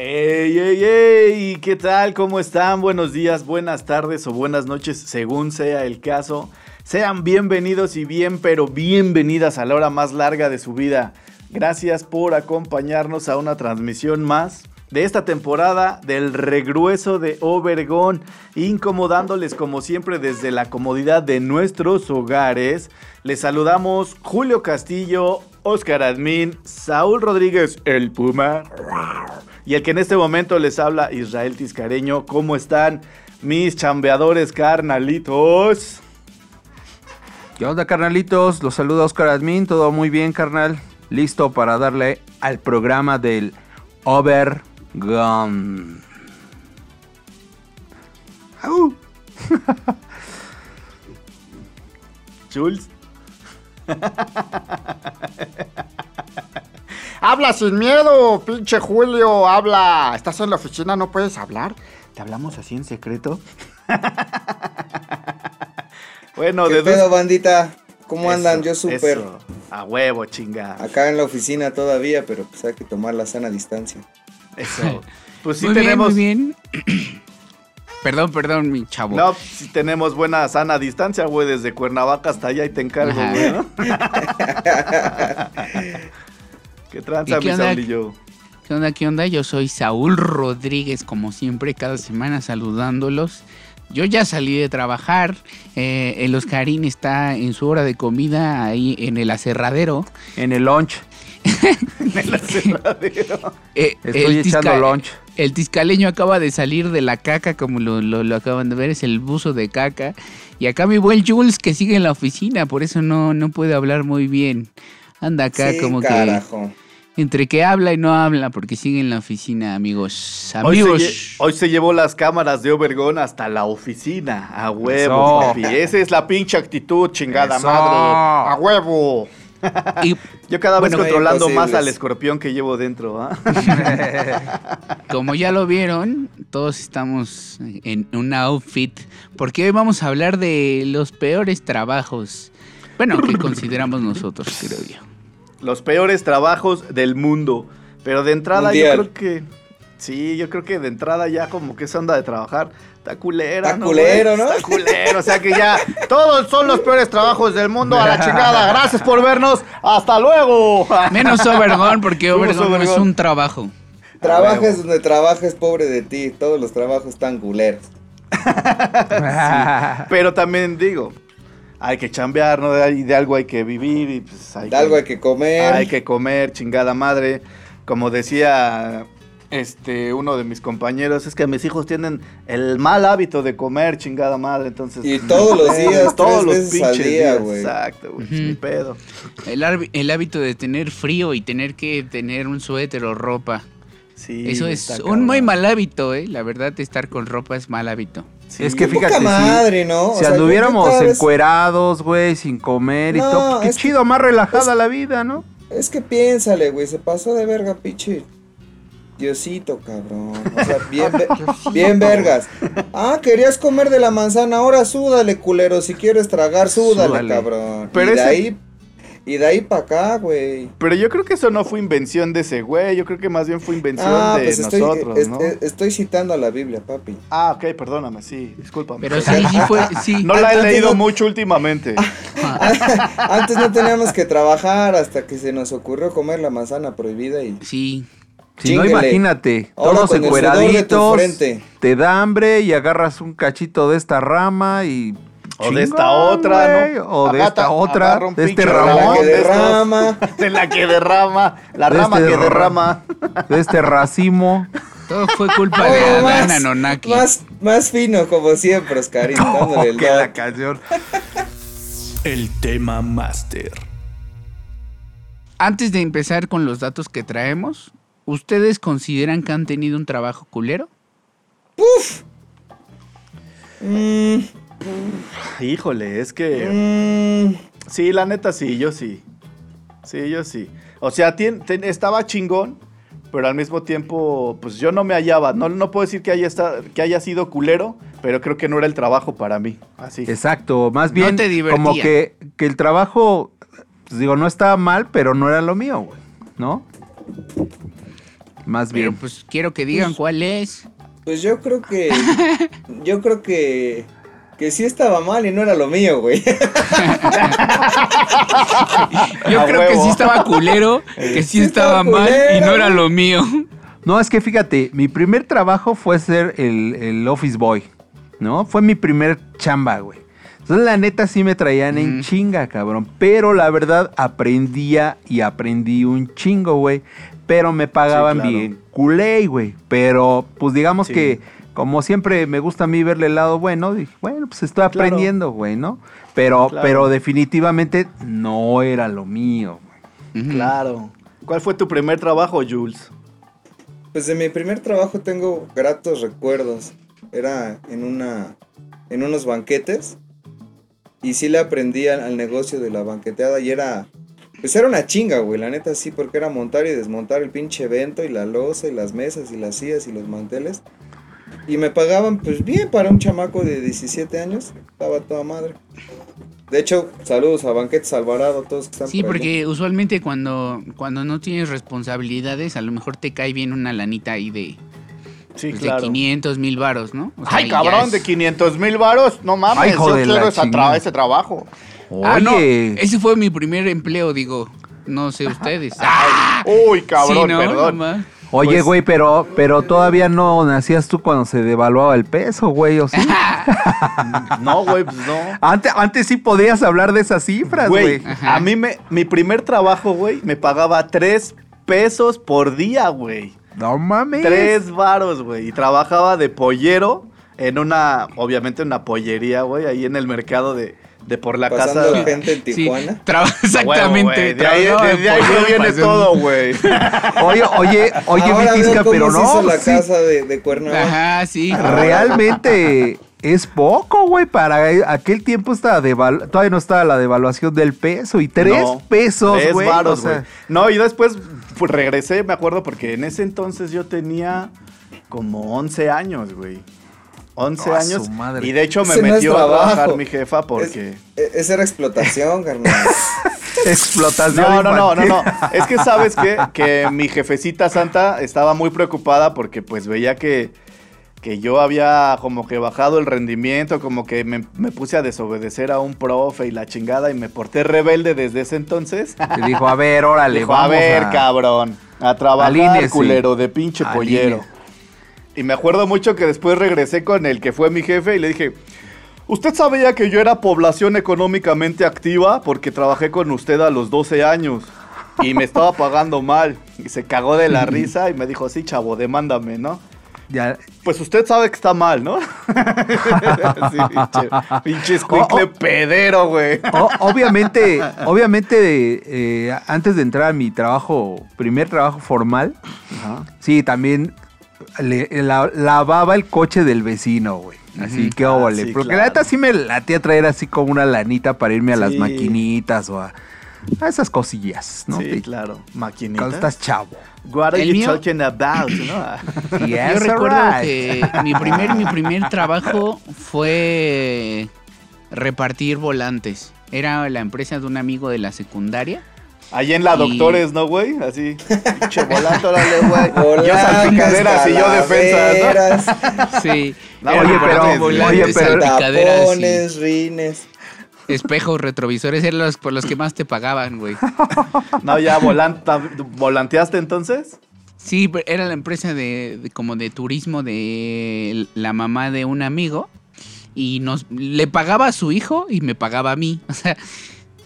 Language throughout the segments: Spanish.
¡Ey, ey, ey! ¿Qué tal? ¿Cómo están? Buenos días, buenas tardes o buenas noches, según sea el caso. Sean bienvenidos y bien, pero bienvenidas a la hora más larga de su vida. Gracias por acompañarnos a una transmisión más de esta temporada del regrueso de Obergón, incomodándoles como siempre desde la comodidad de nuestros hogares. Les saludamos Julio Castillo, Oscar Admin, Saúl Rodríguez, el Puma, y el que en este momento les habla Israel Tiscareño. ¿Cómo están mis chambeadores carnalitos? ¿Qué onda, carnalitos? Los saluda Oscar Admin, todo muy bien, carnal. Listo para darle al programa del Overgun. ¡Au! Jules. Habla sin miedo, pinche Julio, habla. ¿Estás en la oficina? ¿No puedes hablar? ¿Te hablamos así en secreto? bueno, ¿Qué de pedo, bandita? ¿Cómo Eso, andan? Yo súper eso. A huevo, chinga. acá en la oficina todavía, pero pues hay que tomar la sana distancia. Eso. Pues sí muy tenemos. bien, muy bien. perdón, perdón, mi chavo. No, sí tenemos buena sana distancia, güey, desde Cuernavaca hasta allá y te encargo, Ajá. güey, ¿no? ¿Qué tranza, ¿Y qué mi onda? Saulillo? ¿Qué onda? ¿Qué onda? Yo soy Saúl Rodríguez, como siempre, cada semana saludándolos. Yo ya salí de trabajar. eh, el Oscarín está en su hora de comida ahí en el aserradero. En el lunch. En el aserradero. Eh, Estoy echando tisca- lunch. El tiscaleño acaba de salir de la caca, como lo, lo- lo acaban de ver, es el buzo de caca. Y acá mi buen Jules, que sigue en la oficina, por eso no, no puede hablar muy bien. Anda acá sí, como que carajo. Entre que habla y no habla, porque sigue en la oficina, amigos. Hoy se, Amigos. hoy se llevó las cámaras de Obergón hasta la oficina. A huevo, Eso. papi. Esa es la pinche actitud, chingada Eso. madre. A huevo. Y Yo cada vez Bueno, controlando más al escorpión que llevo dentro, ¿ah? como ya lo vieron, todos estamos en un outfit, porque hoy vamos a hablar de los peores trabajos. Bueno, que consideramos nosotros, creo yo. Los peores trabajos del mundo. Pero de entrada Mundial. yo creo que... Sí, yo creo que de entrada ya como que esa onda de trabajar está culera, Está ¿no, culero? ¿no? Está culero, o sea que ya todos son los peores trabajos del mundo a la chingada. Gracias por vernos. Hasta luego. Menos Overgón, porque no es un trabajo. Trabajes donde trabajes, pobre de ti. Todos los trabajos están culeros. Pero también digo, hay que chambear, ¿no? De, de algo hay que vivir y pues hay De algo hay que comer. Hay que comer, chingada madre. Como decía este uno de mis compañeros, es que mis hijos tienen el mal hábito de comer, chingada madre. Entonces, Y todos los pedo, días, todos los veces al pinches día, días. Exacto, güey. ni pedo. El hábito de tener frío y tener que tener un suéter o ropa. Sí, Eso es un muy mal hábito, ¿eh? La verdad, estar con ropa es mal hábito. Sí. Es que Qué fíjate, si- madre, ¿no? O Si sea, anduviéramos vez- encuerados, güey, sin comer y todo, pues, qué que- chido, más relajada es- la vida, ¿no? Es que piénsale, güey. Se pasó de verga, pinche. Diosito, cabrón. O sea, bien, bien vergas. Ah, querías comer de la manzana, ahora súdale, culero. Si quieres tragar, súdale, Súdale. cabrón. Pero y de ese- ahí, y de ahí para acá, güey. Pero yo creo que eso no fue invención de ese güey. Yo creo que más bien fue invención Ah, de pues estoy, nosotros, es- ¿no? es- estoy citando a la Biblia, papi. Ah, ok, perdóname, sí, discúlpame. Pero sí, sí fue, sí. No la he Antes leído no- mucho últimamente. Antes no teníamos que trabajar hasta que se nos ocurrió comer la manzana prohibida y Sí. Si no, imagínate, Ahora todos encueraditos, frente. te da hambre y agarras un cachito de esta rama y... O de esta otra, ¿no? O de Agarra- esta otra, de este pinche de la ramón, que de derrama. De la que derrama, la De rama este que ra- derrama. de este racimo. Todo fue culpa de Oh, Adán más, Anonaki. más, más fino, como siempre, Oscarín, el que la canción. El tema máster. Antes de empezar con los datos que traemos, ¿ustedes consideran que han tenido un trabajo culero? Mm, Híjole, es que. mm, Sí, la neta sí, yo sí. Sí, yo sí. O sea, ten- estaba chingón, pero al mismo tiempo, pues yo no me hallaba. No, no puedo decir que haya, esta- que haya sido culero, pero creo que no era el trabajo para mí. Así. Exacto, más No bien te como que, que el trabajo, pues digo, no estaba mal, pero no era lo mío, güey, ¿no? Más Pero bien. pues quiero que digan cuál es. pues yo creo que. Yo creo que. Que sí estaba mal y no era lo mío, güey. Yo A creo que sí estaba culero, que sí Sí estaba estaba mal y no era lo mío. No, es que fíjate, mi primer trabajo fue ser el, el office boy, ¿no? Fue mi primer chamba, güey. Entonces, la neta sí me traían en chinga, cabrón. Pero la verdad, aprendía y aprendí un chingo, güey. Pero me pagaban Sí, claro. bien culé, güey. Pero, pues digamos Sí. que, como siempre me gusta a mí verle el lado bueno, dije, bueno, pues estoy Claro. aprendiendo, güey, ¿no? Pero, Claro. pero definitivamente no era lo mío, güey. Ujú. Claro. ¿Cuál fue tu primer trabajo, Jules? Pues de mi primer trabajo tengo gratos recuerdos. Era en una. en unos banquetes. Y sí le aprendí al, al negocio de la banqueteada. Y era. Pues era una chinga, güey, la neta sí, porque era montar y desmontar el pinche evento y la losa y las mesas y las sillas y los manteles. Y me pagaban pues bien para un chamaco de 17 años. Estaba toda madre. De hecho, saludos a Banquetes Alvarado, todos que están Sí, por ahí. porque usualmente cuando, cuando no tienes responsabilidades, a lo mejor te cae bien una lanita ahí de, Sí, pues, de 500 mil varos, ¿no? O sea, Ay, cabrón, es- de 500 mil varos. No mames, Ay, yo quiero esa tra- ese trabajo. Ah, no, Oye. ese fue mi primer empleo, digo. No sé ustedes. ¡Ah! Uy, cabrón, Sí, ¿no? perdón. No. Oye, Pues- güey, pero, pero todavía no nacías tú cuando se devaluaba el peso, güey, ¿o sí? No, güey, pues no. antes, antes sí podías hablar de esas cifras, Güey, güey. A mí me, mi primer trabajo, güey, me pagaba tres pesos por día, güey. No mames. Tres varos, güey. Y trabajaba de pollero en una, obviamente una pollería, güey, ahí en el mercado de, de por la Pasando casa. gente en Tijuana. exactamente. De ahí, trabajaba de- de ahí viene todo, güey. Oye, oye, oye, Ahora mi Tisca, pero no. hizo la sí, casa de, de Cuernavaca. Ajá, sí. realmente es poco, güey. Para aquel tiempo estaba devalu- todavía no estaba la devaluación del peso. Y tres No, pesos, tres güey. varos, o sea. No, y después pues, regresé, me acuerdo, porque en ese entonces yo tenía como 11 años, güey. 11 Oh, a años. madre. Y de hecho me Ese no es metió a trabajar mi jefa porque... Es- e- esa era explotación, carnal. explotación. No, no, no, no, no. Es que sabes qué? que mi jefecita santa estaba muy preocupada porque pues veía que, que yo había como que bajado el rendimiento, como que me, me puse a desobedecer a un profe y la chingada y me porté rebelde desde ese entonces. Te dijo, a ver, órale, Dijo, a vamos ver, a... cabrón, a trabajar, Alíñese. culero, de pinche pollero. Y me acuerdo mucho que después regresé con el que fue mi jefe y le dije, ¿usted sabía que yo era población económicamente activa? Porque trabajé con usted a los 12 años y me estaba pagando mal. Y se cagó de la risa y me dijo, sí, chavo, demándame, ¿no? Ya, Pues usted sabe que está mal, ¿no? sí, pinche, pinche escuincle Oh, oh. pedero, güey. Obviamente, obviamente, eh, antes de entrar a mi trabajo, primer trabajo formal, sí, también le- la- lavaba el coche del vecino, güey. Así Ujú. que Ah, óvole. sí, Porque claro. la neta sí me latía traer así como una lanita para irme a las maquinitas o a, a esas cosillas, ¿no? Sí, claro. Cuando Maquinita. estás chavo. What are El you mío- talking about? ¿no? Yes, Yo recuerdo que mi primer, mi primer trabajo fue repartir volantes. Era la empresa de un amigo de la secundaria. Ahí en la Y- Doctores, ¿no, güey? Así. Pinche volante, órale, güey. Yo salpicaderas y yo defensas, calaveras, Sí. No, oye, pero- volantes, oye, pero- salpicaderas y tapones, rines. espejos retrovisores eran los por los que más te pagaban, güey. ¿no? No, ya volanta, volanteaste entonces. Sí, era la empresa de, de- como de turismo de la mamá de un amigo y nos le pagaba a su hijo y me pagaba a mí. O sea,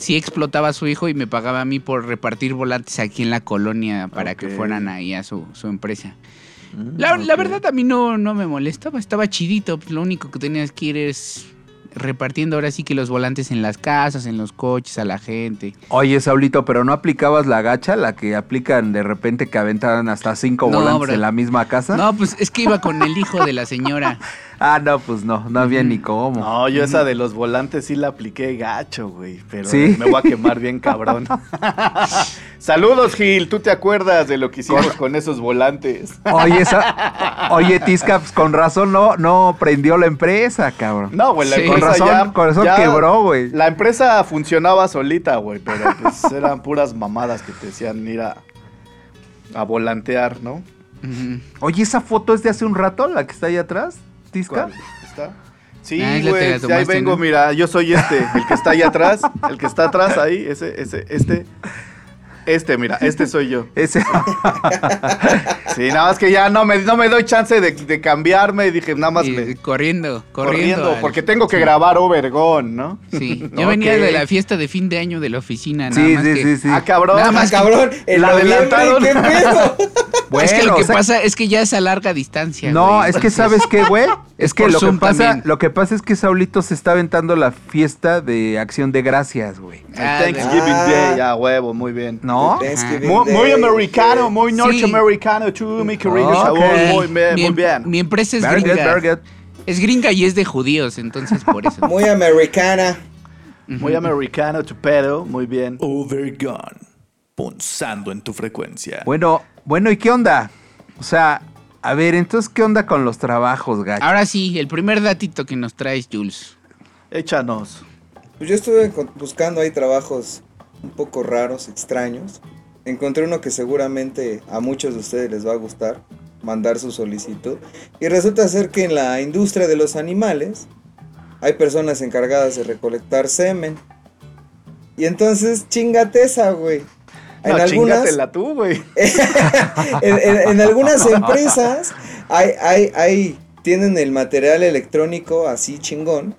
sí explotaba a su hijo y me pagaba a mí por repartir volantes aquí en la colonia para que fueran ahí a su, su empresa. La, la verdad a mí no, no me molestaba, estaba chidito. pues, Lo único que tenías que ir es repartiendo ahora sí que los volantes en las casas, en los coches, a la gente. Oye, Saulito, pero no aplicabas la gacha, la que aplican de repente que aventan hasta cinco No, volantes bro. en la misma casa. No, pues es que iba con el hijo de la señora. Ah, no, pues no, no había ni cómo. No, yo esa de los volantes sí la apliqué gacho, güey. Pero ¿Sí? me voy a quemar bien cabrón. Saludos, Gil. ¿Tú te acuerdas de lo que hicimos con esos volantes? Oye, esa, oye, Tisca, pues con razón no, no prendió la empresa, cabrón. No, güey, la Sí. empresa Con razón- ya, con razón ya- quebró, güey. La empresa funcionaba solita, güey, pero pues eran puras mamadas que te decían ir a, a volantear, ¿no? Oye, esa foto es de hace un rato, la que está ahí atrás, Tisca. ¿Está? Sí, Ah, güey, la ahí vengo, ¿no? mira, yo soy este, el que está ahí atrás, el que está atrás ahí, ese, ese, este, este, mira, este soy yo. Ese. Sí, nada más que ya no me, no me doy chance de, de cambiarme y dije, nada más Y me, corriendo, corriendo. corriendo, al- porque tengo que grabar Obergón, ¿no? Sí, No, yo venía de la fiesta de fin de año de la oficina, nada Sí, más sí, que... sí, sí. Ah, cabrón. Nada Ah, más que- cabrón, la noviembre, adelantaron. ¿qué pedo? Bueno, es que lo o que sea- pasa es que ya es a larga distancia. No, güey, es que sabes qué, güey. Es que por lo que pasa, también. lo que pasa es que Saulito se está aventando la fiesta de Acción de Gracias, güey. Ah, Thanksgiving ah. Day, ya huevo, muy bien. ¿No? Thanksgiving Muy, muy americano, muy Sí. norteamericano, tú, mi querido Ok. Saúl, muy bien, mi, muy bien. mi empresa es gringa. Es gringa y es de judíos, entonces por eso. Muy americana. Muy americano, tu pedo, muy bien. Overgone. Punzando en tu frecuencia. Bueno, bueno, ¿y qué onda? O sea, a ver, entonces, ¿qué onda con los trabajos, gacho? Ahora sí, el primer datito que nos traes, Jules. Échanos. Pues yo estuve buscando ahí trabajos un poco raros, extraños. Encontré uno que seguramente a muchos de ustedes les va a gustar, mandar su solicitud. Y resulta ser que en la industria de los animales hay personas encargadas de recolectar semen. Y entonces, chingate esa, güey. En algunas, chingatela tú, güey. en, en- en algunas empresas hay, hay, hay, tienen el material electrónico así chingón,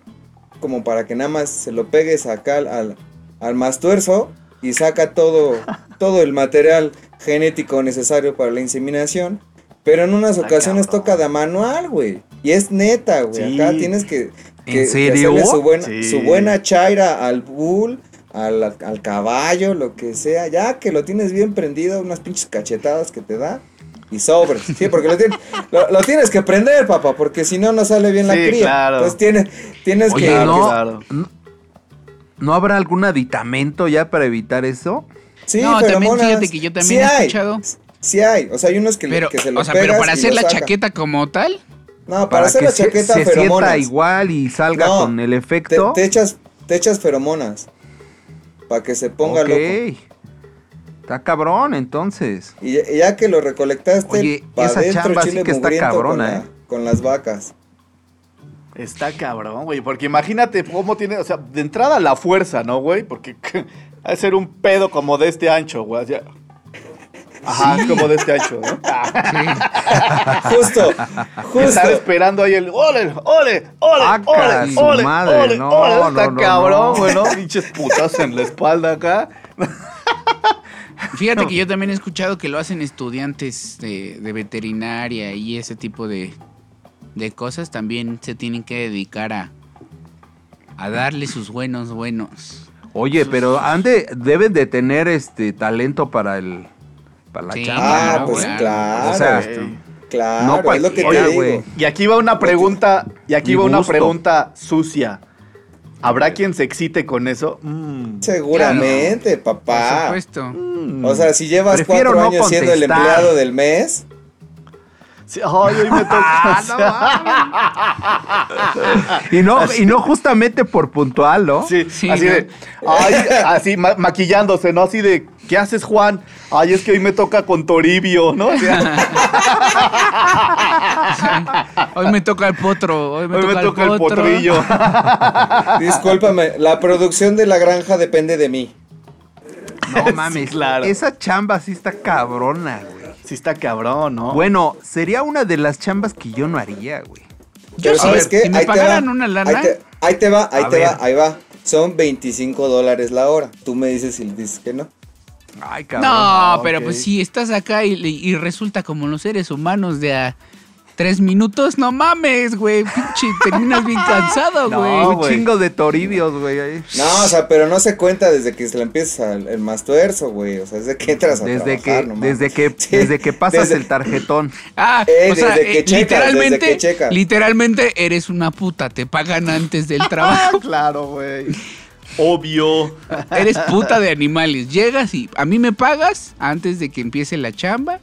como para que nada más se lo pegues acá al, al, al mastuerzo y saca todo, todo el material genético necesario para la inseminación. Pero en unas Ah, ocasiones toca de manual, güey. Y es neta, güey. Sí. Acá tienes que, que- serio? hacerle su buena, Sí. su buena chaira al bull, al, al caballo, lo que sea. Ya que lo tienes bien prendido, unas pinches cachetadas que te da. Y sobres. Sí, porque lo, tienes- lo- lo tienes que prender, papá, porque si no, no sale bien la Sí, cría. claro. Entonces tienes, tienes Oye, que... no, claro. no, ¿no habrá algún aditamento ya para evitar eso? Sí, No, también fíjate que yo también Sí he hay, escuchado. Sí hay. O sea, hay unos que, Pero, que se lo o sea, pero para hacer la saca. chaqueta como tal, No, para, hacer que la chaqueta, se, feromonas. sienta igual y salga No, con el Te, efecto. te echas, te echas feromonas. Para que se ponga ok. loco. Está cabrón, entonces. Y ya, y ya que lo recolectaste, Oye, pa' esa adentro chamba sí que está cabrona, con, la- ¿eh? con las vacas. Está cabrón, güey. Porque imagínate cómo tiene, o sea, de entrada la fuerza, ¿no, güey? Porque ha de ser un pedo como de este ancho, güey. ya. Ajá, es como de este ancho, ¿no? Justo, Estar justo. esperando ahí el ole, ole, ole, Ah, ole, ole, madre, ole, no, ole. no, Está no, cabrón, güey, ¿no? Pinches putas en la espalda acá. fíjate que yo también he escuchado que lo hacen estudiantes de, de veterinaria y ese tipo de, de cosas. También se tienen que dedicar a, a darle sus buenos buenos. Oye, pero ande, deben de tener este talento para el para la Sí, chamba. Ah, claro, pues claro. claro. O sea, Güey. claro, no es lo que te cualquiera, digo. güey. Y aquí va una pregunta, y aquí Mi va una gusto. pregunta sucia. ¿Habrá quien se excite con eso? Mm. Seguramente, Por papá. supuesto. Mm. O sea, si llevas Prefiero cuatro no años siendo el contestar. empleado del mes, Sí, ay, hoy me toca. Y no, y no justamente por puntual, ¿no? Sí, Sí, así ¿no? de, ay, así ma- maquillándose, ¿no? Así de, ¿qué haces, Juan? Ay, es que hoy me toca con Toribio, ¿no? Hoy me toca el potro. Hoy me hoy toca, me toca el potrillo. discúlpame, la producción de la granja depende de mí. No mames, claro. esa chamba sí está cabrona, güey. Sí está cabrón, ¿no? Bueno, sería una de las chambas que yo no haría, güey. Yo Pero sí, ¿sabes qué? si me Ahí te va. pagaran una lana, Ahí te, ahí te va, ahí te ver. va, ahí va. Son 25 dólares la hora. Tú me dices si dices que no. Ay, cabrón. No, Ah, pero pues si estás acá y, y resulta como los seres humanos de a tres minutos, no mames, güey. Pinche, terminas bien cansado, No, güey. Un güey. chingo de toribios, güey. No, o sea, pero no se cuenta desde que se le empieza el, el más tuerzo, güey. O sea, desde que entras a Desde trabajar, que, no mames. desde que, Sí, desde que pasas desde- el tarjetón. Ah, Eh, o sea, desde que eh, checas, literalmente, desde que checas. literalmente eres una puta, te pagan antes del Ah, trabajo. claro, güey. Obvio. Eres puta de animales. Llegas y a mí me pagas antes de que empiece la chamba.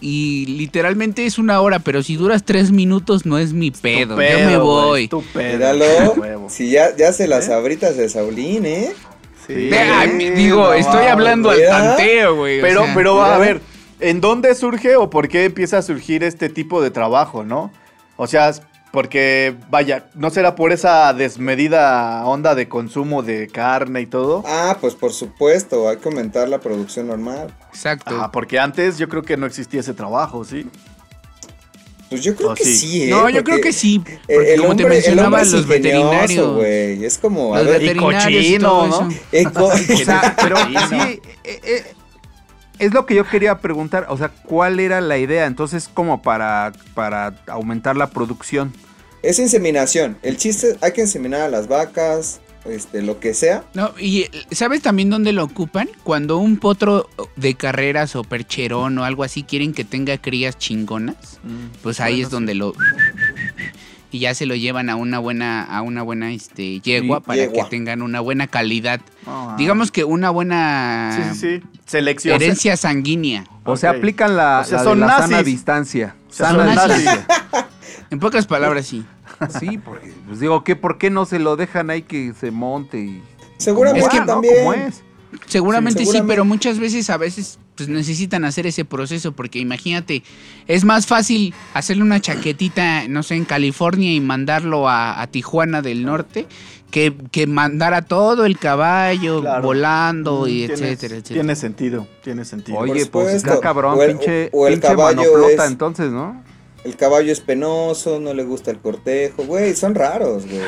Y literalmente es una hora, pero si duras tres minutos no es mi pedo. Yo me voy. Míralo. Si ya, ya se las abritas de Saulín, ¿eh? Sí. Digo, no estoy hablando al tanteo, güey. o Pero, sea. pero a ver, ¿en dónde surge o por qué empieza a surgir este tipo de trabajo, no? O sea, porque, vaya, ¿no será por esa desmedida onda de consumo de carne y todo? Ah, pues por supuesto, hay que aumentar la producción normal. Exacto. Ah, porque antes yo creo que no existía ese trabajo, ¿sí? Pues yo creo Oh, que sí. sí, ¿eh? no, yo creo que sí. el- Porque el como te hombre- el mencionaba, hombre es los veterinarios. güey. Es como, a Los ver, veterinarios y cochino, ¿no? O sea, pero Sí, eh, eh, es lo que yo quería preguntar. O sea, ¿cuál era la idea? Entonces, como para, para aumentar la producción. Es inseminación. El chiste, hay que inseminar a las vacas, este, lo que sea. No, y ¿sabes también dónde lo ocupan? Cuando un potro de carreras o percherón o algo así quieren que tenga crías chingonas, pues ahí Bueno, es donde lo y ya se lo llevan a una buena a una buena este yegua Sí, para yegua. que tengan una buena calidad. Ah. Digamos que una buena Sí, sí, sí. Selección. herencia sanguínea. O sea, Ok. aplican la, O sea, la son de la sana distancia. O sea, Sana son nazis. distancia. En pocas palabras sí. Sí, porque, pues digo, ¿qué, ¿por qué no se lo dejan ahí que se monte y... Seguramente Es que- ¿no? también. ¿Cómo es? Seguramente sí, seguramente. pero muchas veces a veces pues necesitan hacer ese proceso porque imagínate, es más fácil hacerle una chaquetita, no sé, en California y mandarlo a, a Tijuana del Norte que, que mandar a todo el caballo Claro. volando y Mm, Tienes- etcétera, etcétera. Tiene sentido, tiene sentido. Oye, pues está cabrón, O el- pinche, o el pinche caballo manoplota es- entonces, ¿no? El caballo es penoso, no le gusta el cortejo, güey, son raros, güey.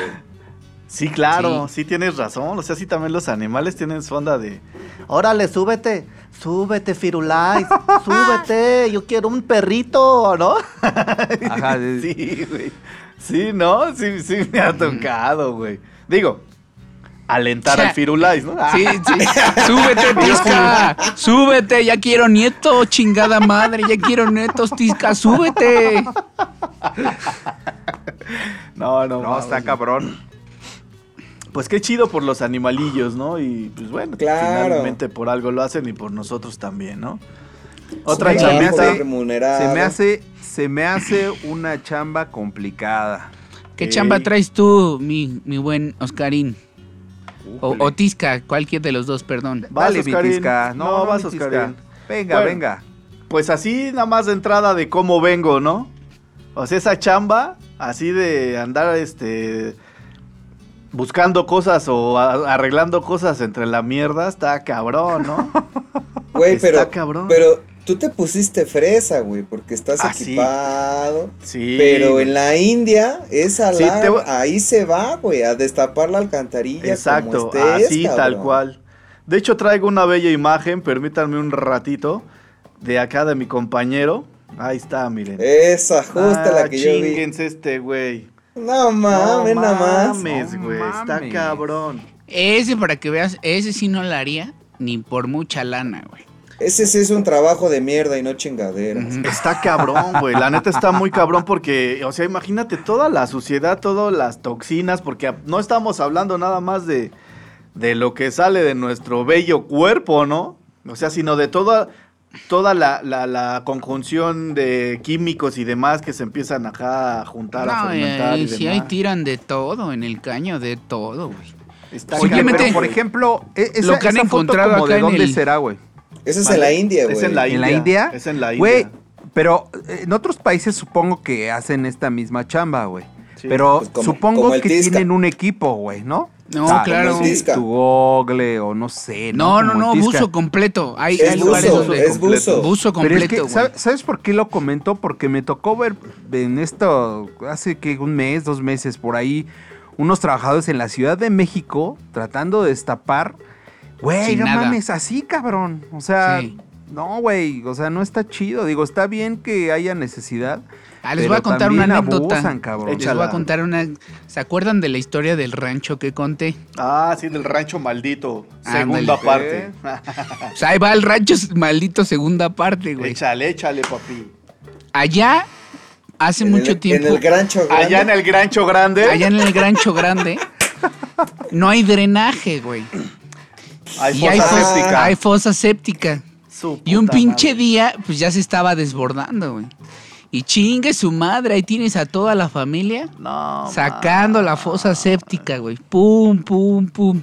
Sí, claro, sí. tienes razón. O sea, sí también los animales tienen su onda de. Órale, súbete, súbete, Firulais, súbete, yo quiero un perrito, ¿no? Ajá, Sí, güey. Sí, ¿no? Sí, sí me ha tocado, güey. Digo, alentar al Firulais, ¿no? Sí, sí. Súbete, Tisca. Súbete, ya quiero nieto, chingada madre, ya quiero nietos, Tisca, súbete. No, no, No, está cabrón. Pues qué chido por los animalillos, ¿no? Y pues bueno, Claro. finalmente por algo lo hacen y por nosotros también, ¿no? Otra hace- remunerado. Se me hace, se me hace una chamba complicada. ¿Qué chamba traes tú, mi, mi buen Oscarín? O, o Tisca, cualquier de los dos, perdón. Oscarín. Vitisca. No, No, vas. Oscarín. Venga, Bueno. venga. Pues así nada más de entrada de cómo vengo, ¿no? O sea, esa chamba, así de andar este buscando cosas o arreglando cosas entre la mierda, está cabrón, ¿no? Güey, Está pero, cabrón. pero tú te pusiste fresa, güey, porque estás Ah, sí. equipado. Sí. Pero en la India, esa Sí, te voy- ahí se va, güey, a destapar la alcantarilla Exacto, como estés, así tal cabrón. cual. De hecho traigo una bella imagen, permítanme un ratito, de acá de mi compañero. Ahí está, miren. Esa, justa Ah, la que yo vi. este güey. No mames, no nada más. mames, No güey, está mames. cabrón. Ese, para que veas, ese sí no la haría ni por mucha lana, güey. Ese sí es un trabajo de mierda y no chingaderas. Está cabrón, güey. La neta está muy cabrón porque, o sea, imagínate toda la suciedad, todas las toxinas, porque no estamos hablando nada más de, de lo que sale de nuestro bello cuerpo, ¿no? O sea, sino de toda, toda la, la- la conjunción de químicos y demás que se empiezan acá a juntar, a No, y, fermentar y, y si ahí tiran de todo en el caño, de todo, güey. Está Oye, Simplemente- pero por ejemplo, e- esa, Lo que han esa foto encontrado como acá de en dónde el- será, güey. Eso es Vale. en la India, güey. Es en la ¿En la India. India? Es en la Güey, India. pero eh, en otros países supongo que hacen esta misma chamba, güey. Sí. pero Pues como- supongo como que Tisca. tienen un equipo, güey, ¿no? No, O sea, claro. Tu Google o no sé. No, no, no, Tisca. buzo completo. Hay, Es hay lugares buzo, donde. es buzo. Buzo Pero es completo, que, güey. ¿sabes, sabes por qué lo comento? Porque me tocó ver en esto, hace que un mes, dos meses, por ahí, unos trabajadores en la Ciudad de México tratando de destapar. Güey, no nada. mames, así, cabrón. O sea, Sí. no, güey, o sea, no está chido. Digo, está bien que haya necesidad. Ah, les pero voy a contar una anécdota. abusan, cabrón. Les voy a contar una. ¿Se acuerdan de la historia del rancho que conté? Ah, sí, del rancho maldito. Ándale. Segunda parte. O sea, ahí va el rancho maldito segunda parte, güey. échale, échale, papi. Allá, hace En mucho el- tiempo, En el grancho grande. Allá en el grancho grande. allá en el rancho grande, no hay drenaje, güey. Hay Y hay, fosa fo- séptica. hay fosa séptica. Su Y un pinche madre. día, pues ya se estaba desbordando, güey. Y chingue su madre, ahí tienes a toda la familia No. sacando la fosa séptica, güey. Pum, pum, pum.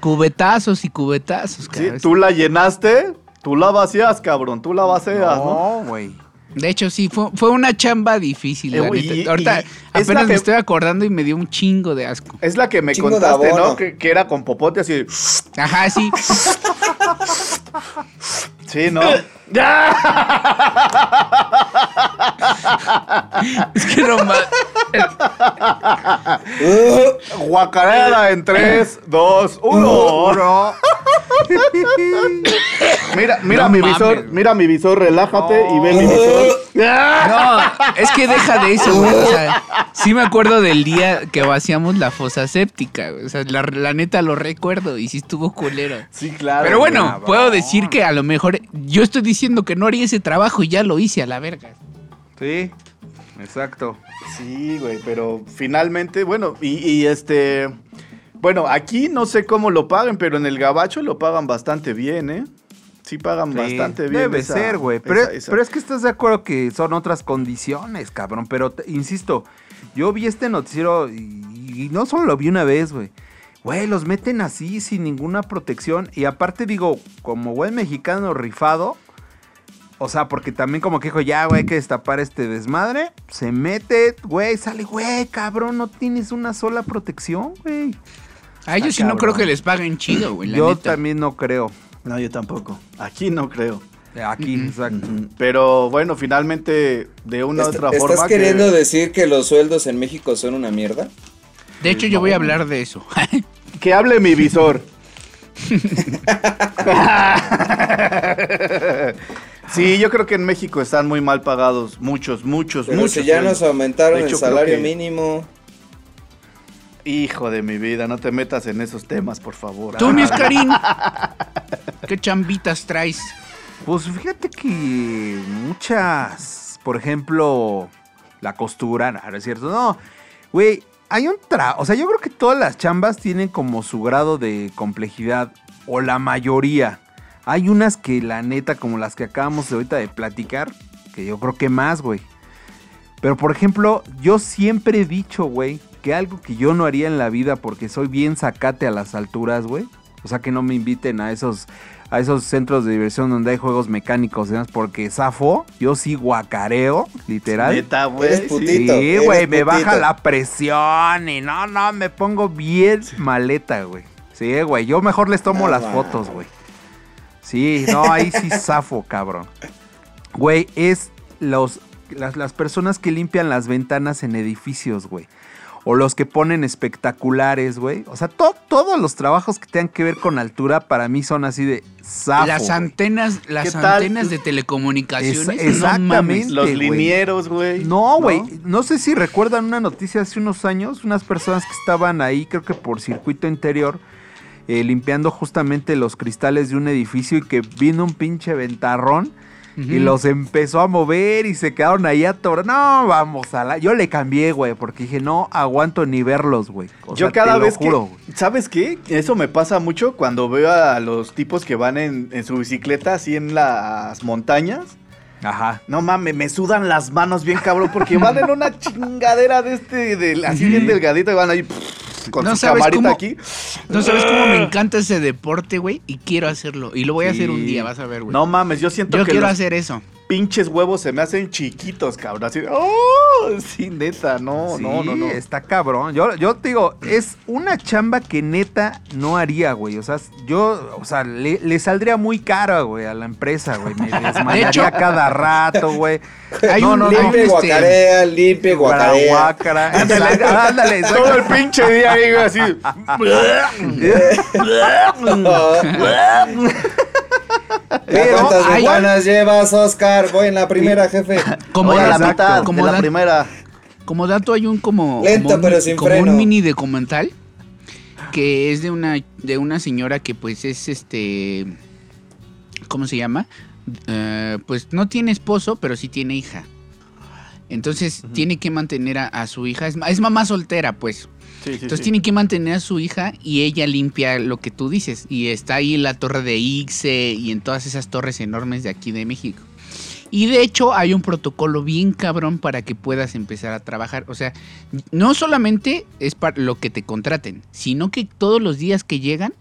Cubetazos y cubetazos, Sí, cabrón. tú la llenaste, tú la vacías, cabrón. Tú la vacías, ¿no? No, güey. De hecho, sí, fue, fue una chamba difícil. Eh, la güey, neta. y- Ahorita y es apenas me que- estoy acordando y me dio un chingo de asco. Es la que me contaste. ¿no? Que, que era con popote así. Ajá, sí. Sí, ¿no? es que no Uh, Guacarera en 3, 2, 1. Mira, mira No mi mames, visor, güey. mira mi visor, relájate y ve mi visor. No, es que deja de eso, güey. O sea, sí me acuerdo del día que vaciamos la fosa séptica, güey. O sea, la, la neta lo recuerdo y sí estuvo culero. Sí, claro. Pero bueno, puedo decir que a lo mejor yo estoy diciendo que no haría ese trabajo y ya lo hice a la verga. Sí, exacto. Sí, güey, pero finalmente, bueno, y, y este. Bueno, aquí no sé cómo lo paguen, pero en el gabacho lo pagan bastante bien, ¿eh? Sí pagan Sí, bastante bien. Debe esa- ser, güey. Pero, pero es que estás de acuerdo que son otras condiciones, cabrón. Pero te- insisto, yo vi este noticiero y, y no solo lo vi una vez, güey. Güey, los meten así sin ninguna protección. Y aparte digo, como buen mexicano rifado, o sea, porque también como que dijo, ya, güey, hay que destapar este desmadre. Se mete, güey, sale, güey, cabrón, no tienes una sola protección, güey. A ellos sí no creo que les paguen chido, güey. la Yo neta. también no creo. No, yo tampoco. Aquí no creo. Aquí, exacto. Pero bueno, finalmente, de una u otra ¿Estás forma. queriendo que, decir que los sueldos en México son una mierda? De hecho, yo voy a hablar de eso. que hable mi visor. sí, yo creo que en México están muy mal pagados. Muchos, muchos, Pero muchos. si ya güey. nos aumentaron el salario que- mínimo. Hijo de mi vida, no te metas en esos temas, por favor. Tú, Ah, mi Oscarín, ¿qué chambitas traes? Pues fíjate que muchas, por ejemplo, la costura, no, no es cierto, no, güey, hay un tra, o sea, yo creo que todas las chambas tienen como su grado de complejidad, o la mayoría. Hay unas que la neta, como las que acabamos de ahorita de platicar, que yo creo que más, güey. Pero por ejemplo, yo siempre he dicho, güey, que algo que yo no haría en la vida porque soy bien sacate a las alturas, güey. O sea, que no me inviten a esos a esos centros de diversión donde hay juegos mecánicos y demás porque zafo, yo sí guacareo, literal. Neta, güey. Sí. putito. Sí, eres güey, me baja la presión y no, no, me pongo bien maleta, güey. Sí, güey, yo mejor les tomo No, las man. fotos, güey. Sí, no, ahí sí zafo, cabrón. Güey, es los, las, las personas que limpian las ventanas en edificios, güey. O los que ponen espectaculares, güey. O sea, to- todos los trabajos que tengan que ver con altura para mí son así de zafo. las antenas, las antenas de telecomunicaciones. Es- no exactamente. mames. Los linieros, güey. No, güey. ¿No? sé si recuerdan una noticia hace unos años. Unas personas que estaban ahí, creo que por circuito interior, eh, limpiando justamente los cristales de un edificio y que vino un pinche ventarrón y los empezó a mover y se quedaron ahí atorados. No, vamos a la. Yo le cambié, güey, porque dije, no aguanto ni verlos, güey. O Yo sea, cada te lo vez juro, que... ¿Sabes qué? Eso me pasa mucho cuando veo a los tipos que van en, en su bicicleta así en las montañas. Ajá. No mames, me sudan las manos bien cabrón porque van en una chingadera de este, de, así bien delgadito y van ahí pff, con No su sabes camarita cómo- aquí. No sabes cómo me encanta ese deporte, güey, y quiero hacerlo. Y lo voy a hacer un día, vas a ver, güey. No mames, yo siento Yo que quiero los hacer eso. Pinches huevos se me hacen chiquitos, cabrón. Así, ¡oh! Sí, neta, no, Sí, no, no, no. Está cabrón. Yo, yo te digo, es una chamba que neta no haría, güey. O sea, yo, o sea, le, le saldría muy cara, güey, a la empresa, güey. Me desmayaría cada rato, güey. Hay No, un, no, Limpie este, guacarea, limpie guacarea. Guacara. Ándale, ándale. Todo el pinche día güey, así. ¿Ya Pero ¿Cuántas hay- ventanas llevas, Oscar? Voy en la primera, jefe. Como Voy a la dato- mitad como de la primera. Como dato hay un como, Lento, como un, pero sin como freno. un mini documental que es de una de una señora que pues es este ¿cómo se llama? Eh, pues no tiene esposo, pero sí tiene hija. Entonces tiene que mantener a, a su hija, es, es mamá soltera, pues. Sí, sí, Entonces sí. tiene que mantener a su hija y ella limpia lo que tú dices. Y está ahí la torre de Ixe y en todas esas torres enormes de aquí de México. Y de hecho hay un protocolo bien cabrón para que puedas empezar a trabajar. O sea, no solamente es para lo que te contraten, sino que todos los días que llegan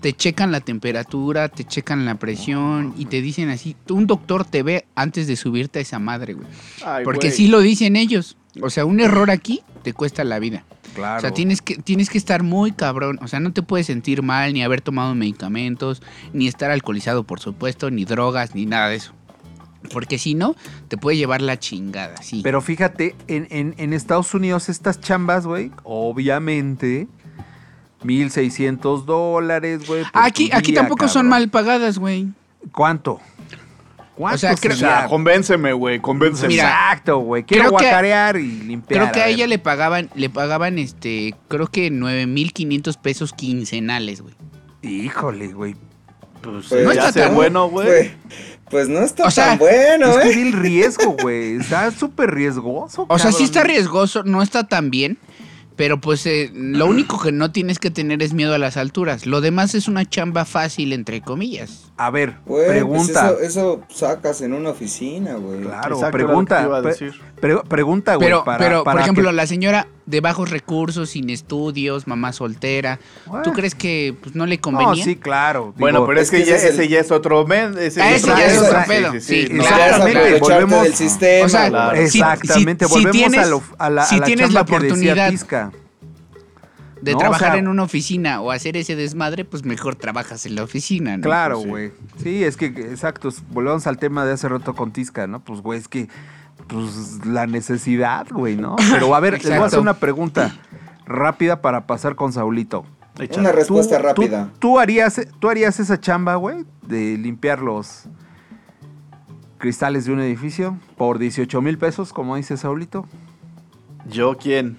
te checan la temperatura, te checan la presión y te dicen así, un doctor te ve antes de subirte a esa madre, güey. Ay, Porque güey. sí lo dicen ellos. O sea, un error aquí te cuesta la vida. Claro. O sea, tienes que, tienes que estar muy cabrón. O sea, no te puedes sentir mal, ni haber tomado medicamentos, ni estar alcoholizado, por supuesto, ni drogas, ni nada de eso. Porque si no, te puede llevar la chingada, sí. Pero fíjate, en, en- en Estados Unidos estas chambas, güey, obviamente, 1.600 dólares, güey. aquí, aquí tampoco son mal pagadas, güey. ¿Cuánto? ¿Cuánto O sea, creo- O sea, sería? convénceme, güey, convénceme. Mira, Exacto, güey. Quiero guacarear y limpiar. Creo que a ella le pagaban, le pagaban este, creo que 9.500 pesos quincenales, güey. Híjole, güey. Pues, Pues, No ya está tan- bueno, güey. Pues, pues no está O sea, tan bueno, es que ¿eh? es el riesgo, güey. Está súper riesgoso. O sea, sí está riesgoso, no está tan bien. Pero pues eh, lo único que no tienes que tener es miedo a las alturas. Lo demás es una chamba fácil, entre comillas. A ver, Güey, pregunta. Pues eso, eso sacas en una oficina, güey. Claro, Exacto, pregunta. pre- pregunta, güey. Pero, para- pero por para ejemplo, que- la señora de bajos recursos, sin estudios, mamá soltera, ¿tú Bueno. crees que pues, no le convenía? No, sí, claro. Bueno, Digo, pero es, es que, que ya- ese es el- ese ya es otro men. Ese Ah, ese ya es otro pedo. Sí, Sí, claro, es Exactamente, aprovecharte volvemos- del sistema, O sea, Claro. si- Exactamente, si- si volvemos tienes- a, lo- a la, si a la tienes chamba la que decía oportunidad. De No, o trabajar sea- en una oficina o hacer ese desmadre, pues mejor trabajas en la oficina, ¿no? Claro, Pues sí. güey. Sí. es que, exacto. Volvemos al tema de hace rato con Tisca, ¿no? Pues, güey, es que, pues, la necesidad, güey, ¿no? Pero, a ver, les voy a hacer una pregunta rápida para pasar con Saulito. Échale. Una respuesta ¿Tú- rápida. Tú, tú harías, ¿Tú harías esa chamba, güey, de limpiar los cristales de un edificio por 18 mil pesos, como dice Saulito? ¿Yo quién?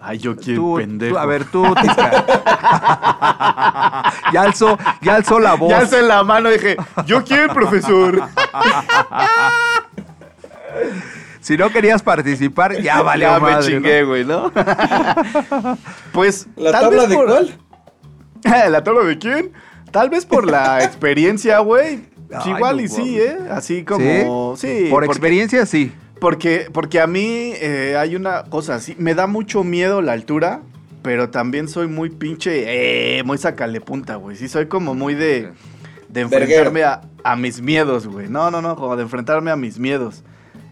Ay, yo Tú, pendejo. tú- a ver, tú, Tisca. ya alzó, ya alzó la voz. Ya alcé la mano y dije, ¿yo quién, profesor? Si no querías participar, ya valió ya me chingué, güey, ¿no? pues. ¿La tal tabla vez de por- cuál? ¿La tabla de quién? Tal vez por la experiencia, güey. Igual no y sí. ¿eh? Así como. Sí. Por porque- experiencia, sí. Porque, porque a mí eh, hay una cosa así, me da mucho miedo la altura, pero también soy muy pinche, eh, muy sacale punta, güey. Sí, soy como muy de, de enfrentarme a, a mis miedos, güey. No, no, no, como de enfrentarme a mis miedos.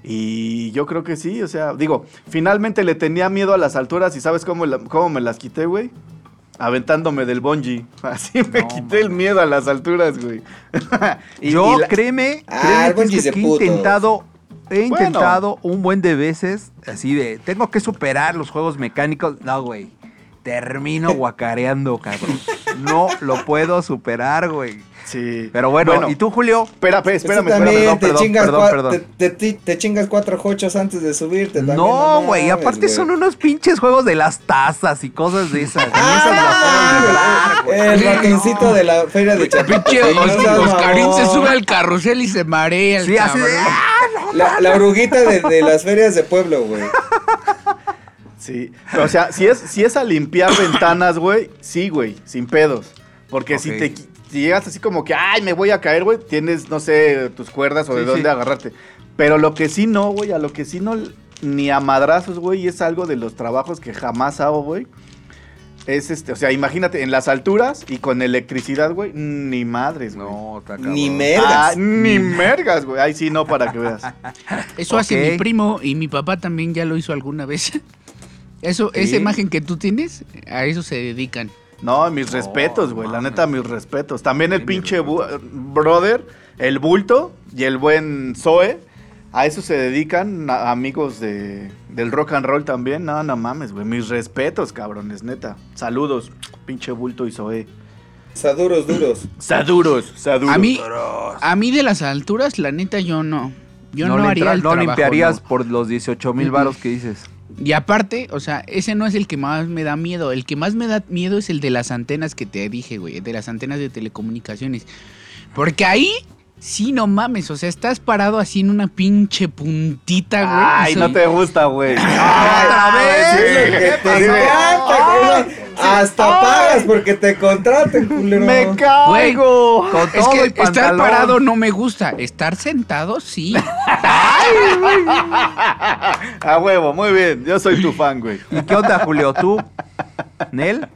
Y yo creo que sí, o sea, digo, finalmente le tenía miedo a las alturas y ¿sabes cómo, la- cómo me las quité, güey? Aventándome del bungee. Así me No, quité el miedo a las alturas, güey. Y- Yo, y la- créeme, Ah, créeme bungee que, es que he intentado, he Bueno. intentado un buen de veces, así de, tengo que superar los juegos mecánicos. No, güey, termino guacareando, cabrón. No lo puedo superar, güey. Sí. Pero bueno, ¿y tú, Julio? Espérame, espérame, Eso espérame. también, perdón, te, perdón, chingas perdón, cua- perdón. Te, te- chingas cuatro hochos antes de subirte. también, No, güey, aparte son unos pinches juegos de las tazas y cosas de esas. Ah, esas las. El ratoncito de la feria de Chapultepec. Pinche Oscarín se sube al carrusel y se marea el Sí, así de, cabrón. ¡ah, La, la oruguita de, de las ferias de pueblo, güey. Sí. O sea, si es, si es a limpiar ventanas, güey, sí, güey, sin pedos. Porque si te si llegas así como que, ay, me voy a caer, güey, tienes, no sé, tus cuerdas o de dónde sí. agarrarte. Pero lo que sí no, güey, a lo que sí no, ni a madrazos, güey, y es algo de los trabajos que jamás hago, güey. Es este, o sea, imagínate, en las alturas y con electricidad, güey, ni madres, güey. No, está cabrón. Ni Ah, mergas. ni mergas, güey. Ay, sí, no, para que veas. Eso hace mi primo y mi papá también ya lo hizo alguna vez. Eso, Sí. esa imagen que tú tienes, a eso se dedican. No, mis respetos, güey. La neta, mis respetos. También el pinche brother, el bulto y el buen Zoe. A eso se dedican a- amigos de, del rock and roll también. No, no mames, güey. Mis respetos, cabrones, neta. Saludos, pinche bulto y Zoe. Saduros duros. Saduros, saduros. A mí, a mí de las alturas, la neta, yo no. Yo no, haría el no trabajo, limpiarías no. por los 18 mil varos que dices. Y aparte, o sea, ese no es el que más me da miedo. El que más me da miedo es el de las antenas que te dije, güey. De las antenas de telecomunicaciones. Porque ahí, sí, no mames. O sea, estás parado así en una pinche puntita, güey. Ay, no te gusta, güey. ¡Otra vez! que te. Hasta pagas porque te contraten, culero. Me caigo. Con Es que y estar parado no me gusta. Estar sentado, sí. A huevo, muy bien. Yo soy tu fan, güey. ¿Y qué onda, Julio? ¿Tú? ¿Nel?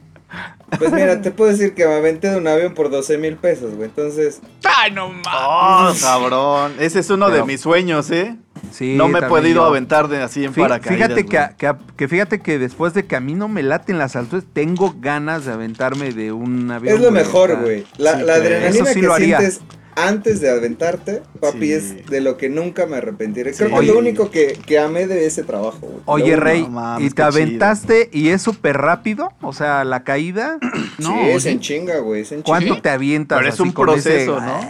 Pues mira, te puedo decir que me aventé de un avión por 12 mil pesos, güey. Entonces, Ay, no mames. Oh, cabrón. Ese es uno de mis sueños, ¿eh? Sí, no me he podido yo. aventar de así en Fí- paracaídas. Fíjate que, que- que fíjate que después de que a mí no me laten las alturas, tengo ganas de aventarme de un avión. es lo güey, mejor, güey. La, sí, la adrenalina Eso sí que lo haría. sientes antes de aventarte, papi, Sí. es de lo que nunca me arrepentiré. Creo Sí. que es lo único que, que amé de ese trabajo, güey. Oye, Lo Rey, no ¿y te aventaste y es súper rápido? O sea, la caída. No, sí, es sí. en chinga, güey. Es en ¿cuánto chinga. te avientas? Pero es así un ese- proceso, ¿no?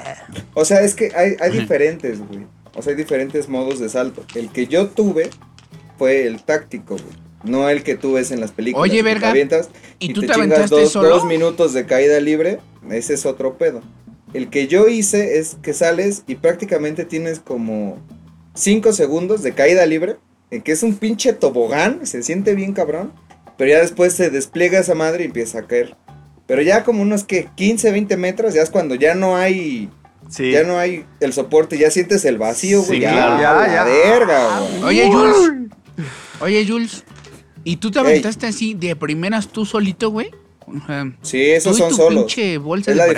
O sea, es que hay, hay diferentes, güey. O sea, hay diferentes modos de salto. El que yo tuve fue el táctico, güey. No el que tú ves en las películas. Oye, verga, Te avientas ¿y y, tú te, te chingas aventaste dos, solo? dos minutos de caída libre. Ese es otro pedo. El que yo hice es que sales y prácticamente tienes como 5 segundos de caída libre. En que es un pinche tobogán. Se siente bien cabrón. Pero ya después se despliega esa madre y empieza a caer. Pero ya como unos que 15, 20 metros, ya es cuando ya no hay Sí. ya no hay el soporte, ya sientes el vacío, güey. Sí, ya, ya, Ya, ya. verga, güey. Oye, Jules. Oye, Jules. ¿Y tú te Ey. aventaste así de primeras tú solito, güey? O sea, Sí, esos ¿tú y son tu solos. pinche bolsa Es de la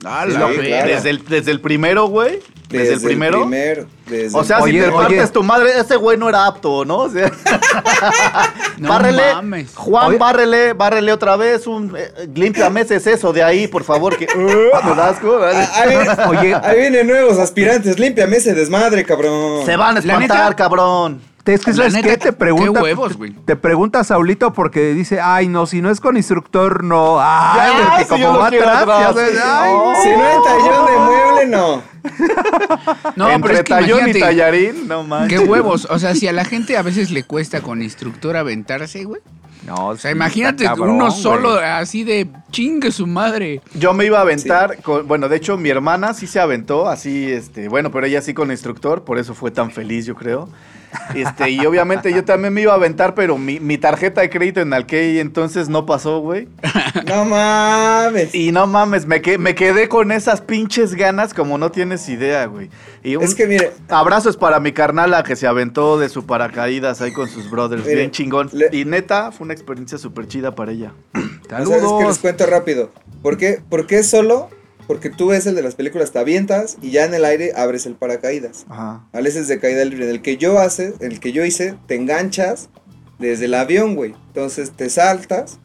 Sí, claro. verga. Desde el, desde el primero, güey. Desde, el primero. primer- desde O sea, el- Oye, si te oye. partes tu madre, ese güey no era apto, ¿no? O sea, No bárrele. mames. Juan, Oye. bárrele, bárrele otra vez. Un, eh, límpiame ese seso de ahí, por favor. Que, Uh, me das asco, ¿vale? Ah, ahí, Oye. ahí vienen nuevos aspirantes, límpiame ese desmadre, cabrón. Se van a espantar, neta- cabrón. Es que, La ¿sabes neta, qué? Te pregunta. qué huevos, güey. Te pregunta Saulito porque dice, ay, no, si no es con instructor, no. Ay, Ya, porque si como va atrás, atrás, ya sabes, sí. ay, No. Si no hay tallón de mueble, no. No, pero es que tallón y imagínate, tallarín, no manches. qué huevos. O sea, si a la gente a veces le cuesta con instructor aventarse, güey. No, O sea, imagínate uno solo así de chingue su madre. Yo me iba a aventar, con- bueno, de hecho mi hermana sí se aventó, así, este, bueno, pero ella sí con el instructor, por eso fue tan feliz, yo creo. Este, y obviamente yo también me iba a aventar, pero mi, mi tarjeta de crédito en Alkei entonces no pasó, güey. No mames. Y no mames, me, que- me quedé con esas pinches ganas como no tienes idea, güey. Y un- Es que mire, Abrazos para mi carnala que se aventó de su paracaídas ahí con sus brothers, Mire, bien chingón. le- Y neta, fue una experiencia súper chida para ella. o sea, es que les Saludos. cuento rápido. ¿Por qué? ¿Por qué solo? Porque tú ves el de las películas, te avientas y ya en el aire abres el paracaídas. Ajá. ¿Vale? Ese es de caída libre. En el que yo hace, en el que yo hice, te enganchas desde el avión, güey. Entonces te saltas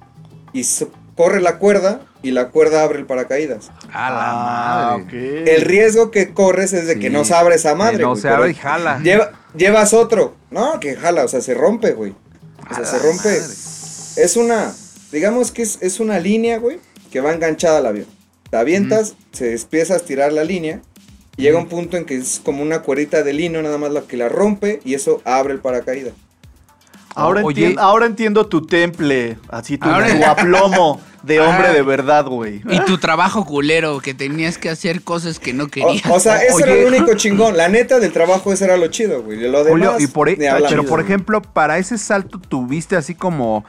y so- corre la cuerda y la cuerda abre el paracaídas. A la Ah, madre. El riesgo que corres es de que no se abre esa madre. que no güey, se abre y jala. lleva- llevas otro. No, que jala, o sea, se rompe, güey. O sea, se rompe. Es una, digamos que es, es una línea, güey, que va enganchada al avión. Te avientas, se empieza a estirar la línea. Y llega un punto en que es como una cuerdita de lino, nada más la que la rompe y eso abre el paracaídas. Ahora, Oye. entiendo, ahora entiendo tu temple, así tu, Ahora- tu aplomo de hombre Ah. de verdad, güey. Y tu trabajo culero, que tenías que hacer cosas que no querías. o sea, eso era lo único chingón. La neta del trabajo, eso era lo chido, güey. Lo demás, Julio, y por, e- pero por güey. ejemplo, para ese salto tuviste así como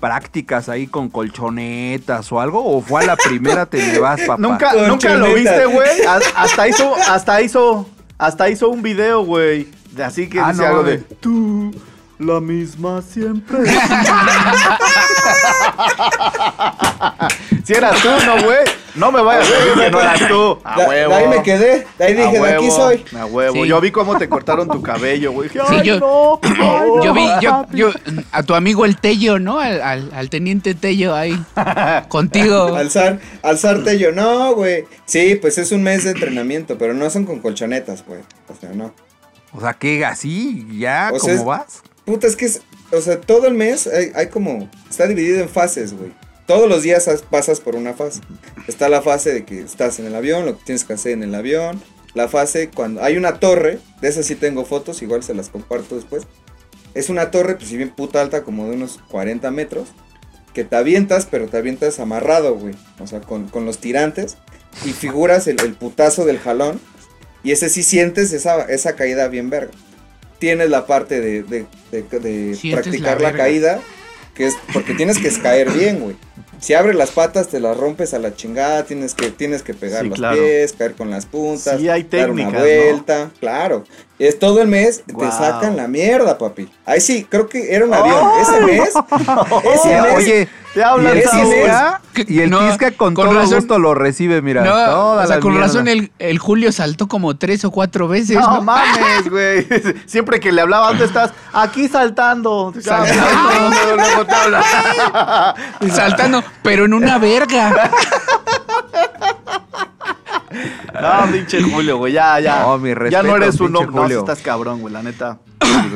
prácticas ahí con colchonetas o algo o fue a la primera te llevas papá. Nunca, nunca lo viste, güey. Ha- Hasta hizo, hasta hizo, hasta hizo un video, güey. de- Así que Ah, dice no, algo de tú, la misma siempre. si eras tú, no, güey. No me vayas a decir que no eras tú. A Da- huevo. de ahí me quedé. De ahí dije, de aquí soy. A huevo. Sí. Yo vi cómo te cortaron tu cabello, güey. Dije, Sí, "Ay, yo- no, por favor". Yo vi, yo, yo, a tu amigo el Tello, ¿no? Al, al- al teniente Tello ahí. Contigo. Alzar, alzarte yo, no, güey. Sí, pues es un mes de entrenamiento, pero no son con colchonetas, güey. O sea, no. O sea, que así ya O sea, como es- vas. Puta, es que es, o sea, todo el mes hay, hay como, está dividido en fases, güey. Todos los días pasas por una fase. Está la fase de que estás en el avión, lo que tienes que hacer en el avión. La fase cuando hay una torre, de esas sí tengo fotos, igual se las comparto después. Es una torre, pues si bien puta alta, como de unos 40 metros, que te avientas, pero te avientas amarrado, güey. O sea, con, con los tirantes y figuras el, el putazo del jalón. Y ese sí sientes esa, esa caída bien verga. Tienes la parte de, de- de- practicar la la, caída, que es porque tienes que caer bien, güey. Si abres las patas, te las rompes a la chingada, tienes que, tienes que pegar Sí, los claro. pies, caer con las puntas, Sí, hay dar una técnicas, vuelta, claro. Es todo el mes, te sacan la mierda, papi. Ahí sí, creo que era un ¡Oh! avión. Ese mes, ese mes, Oye, Te y el Saúl. Tisca, y el No, Tisca con, con todo razón. gusto lo recibe, mira. No, toda o sea, la con mierda. razón el, el Julio saltó como tres o cuatro veces. No ¿no? mames, güey. Siempre que le hablaba, ¿dónde estás? Aquí saltando. Saltando. Luego, luego te habla. Saltando, pero en una verga. No, pinche Julio, güey. Ya, ya. No, mi ya respeto, no eres un hombre. No, sí Julio. estás cabrón, güey, la neta.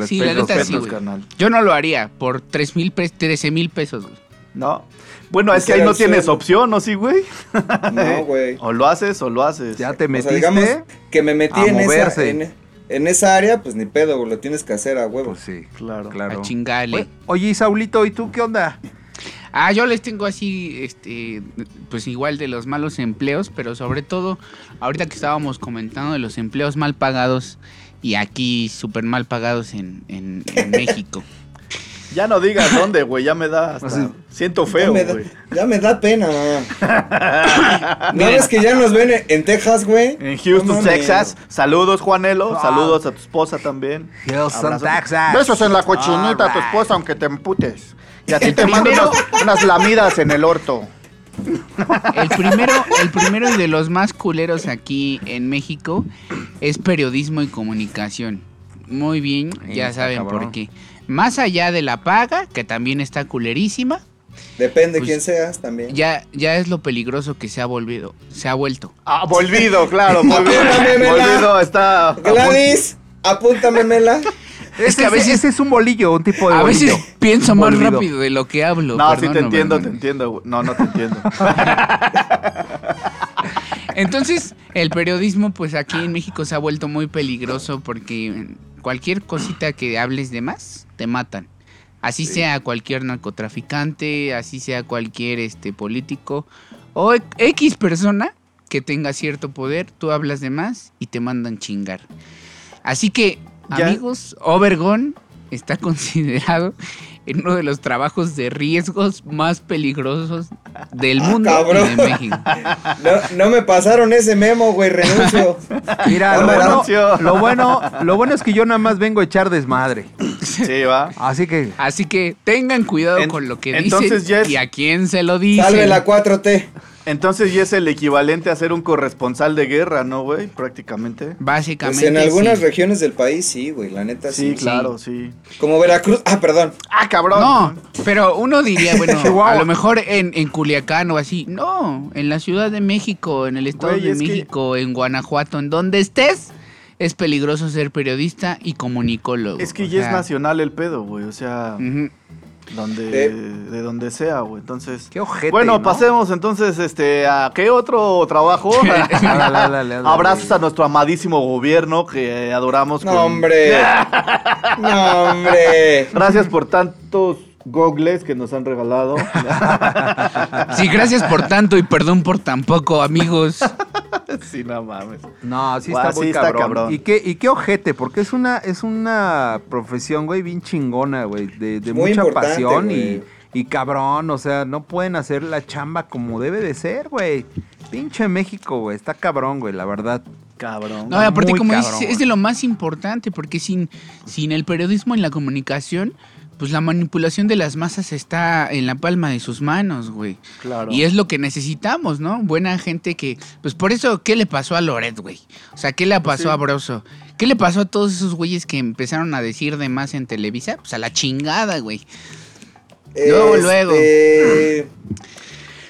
Sí, la neta sí, güey. carnal. Yo no lo haría por tres mil, pe- 13 mil pesos, güey. No. Bueno, es que ahí no tienes opción, ¿no? Sí, güey. no, güey. O lo haces o lo haces. Ya te O metiste. sea, digamos que me metí en esa, en, en esa área, pues ni pedo, güey, lo tienes que hacer a huevo. Pues sí, Claro. claro. A chingale. Oye, Saulito, ¿y tú qué onda? Ah, yo les tengo así, este, pues igual de los malos empleos, pero sobre todo, ahorita que estábamos comentando de los empleos mal pagados y aquí súper mal pagados en, en- en México. Ya no digas dónde, güey. Ya me da hasta... Así. Siento ya, feo, me da, güey. ya me da pena, ¿No ves que ya nos ven en Texas, güey? En Houston, No. Texas. Saludos, Juanelo. Ah. Saludos a tu esposa también. Houston. Texas. Besos en la cochinita a tu esposa, aunque te emputes. Y a ti te mando unas, unas lamidas en el orto. El primero, el primero y de los más culeros aquí en México es periodismo y comunicación. Muy bien, Sí, ya saben cabrón. por qué. Más allá de la paga, que también está culerísima, Depende Pues, quién seas también. ya, ya es lo peligroso que se ha volvido, se ha vuelto. Ah, volvido, claro. Volvido está... Gladys, apúntamemela. Es que a veces- ese es un bolillo, un tipo de A bolillo. veces pienso más rápido de lo que hablo. No, sí te entiendo, te entiendo. No, no te entiendo. Entonces, el periodismo, pues aquí en México se ha vuelto muy peligroso porque cualquier cosita que hables de más, te matan. Así sea cualquier narcotraficante, así sea cualquier este político o e- X persona que tenga cierto poder, tú hablas de más y te mandan chingar. Así que, Ya- amigos, Obergon está considerado en uno de los trabajos de riesgos más peligrosos del mundo y cabrón. de México. No, no me pasaron ese memo, güey, renuncio. Mira, lo bueno, lo bueno, lo bueno es que yo nada más vengo a echar desmadre. Sí, va. Así que Así que tengan cuidado En- con lo que entonces dicen ya es- y a quién se lo dicen. Salve la 4T. Entonces ya es el equivalente a ser un corresponsal de guerra, ¿no, güey? Prácticamente. Básicamente. Pues en algunas sí. regiones del país sí, güey, la neta sí. Sí, claro, sí. Como Veracruz. Ah, perdón. Ah, cabrón. No, pero uno diría, bueno, a lo mejor en, en Culiacán o así. No, en la Ciudad de México, en el Estado Güey, de es que- México, en Guanajuato, en donde estés, es peligroso ser periodista y comunicólogo. Es que ya es nacional el pedo, güey. O sea, ujú. Donde, Eh. de donde sea, güey. Entonces. qué ojete. bueno, ¿no? pasemos entonces este a qué otro trabajo. Abrazos a nuestro amadísimo gobierno que adoramos. No, con- hombre. No, hombre. Gracias por tantos gogles que nos han regalado. Sí, gracias por tanto y perdón por tan poco, amigos. sí, no mames. No, sí está muy sí está cabrón. ¿Y qué, y qué ojete, porque es una, es una profesión, güey, bien chingona, güey, de, de Muy mucha pasión y, güey. y cabrón, o sea, no pueden hacer la chamba como debe de ser, güey. Pinche México, güey, está cabrón, güey, la verdad. Cabrón. No, aparte, Muy como cabrón, dices, es de lo más importante, porque sin, sin el periodismo y la comunicación, pues la manipulación de las masas está en la palma de sus manos, güey. Claro. Y es lo que necesitamos, ¿no? Buena gente que. Pues por eso, ¿qué le pasó a Loret, güey? O sea, ¿qué le pasó sí. a Broso? ¿Qué le pasó a todos esos güeyes que empezaron a decir de más en Televisa? Pues a la chingada, güey. Luego, luego. Este,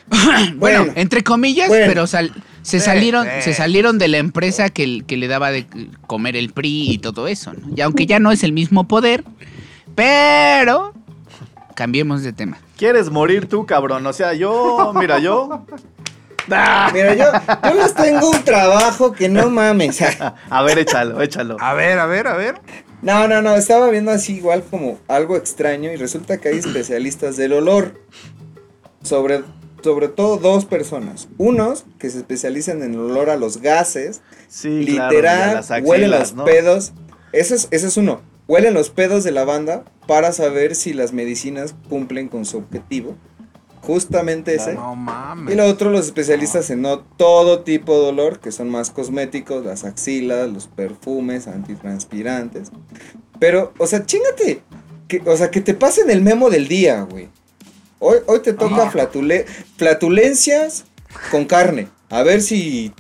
Bueno, Bueno. entre comillas, Bueno. pero sal- se Sí, salieron, sí. se salieron de la empresa que, que le daba de comer el PRI y todo eso, ¿no? Y aunque ya no es el mismo poder, pero cambiemos de tema. ¿Quieres morir tú, cabrón? O sea, yo, mira, yo. ¡Ah! Mira, yo, yo les tengo un trabajo que no mames. A ver, échalo, échalo. A ver, a ver, a ver. No, no, no, estaba viendo así igual como algo extraño y resulta que hay especialistas del olor. Sobre, sobre todo dos personas. Unos que se especializan en el olor a los gases. Sí, claro, y a literal, las axilas, huelen los ¿no? pedos. Ese es, ese es uno. Huelen los pedos de la banda para saber si las medicinas cumplen con su objetivo. Justamente ese. No mames. Y lo otro, los especialistas en no todo tipo de olor, que son más cosméticos, las axilas, los perfumes, antitranspirantes. Pero, o sea, chingate. Que, o sea, que te pasen el memo del día, güey. Hoy, hoy te toca flatule- flatulencias con carne. A ver si.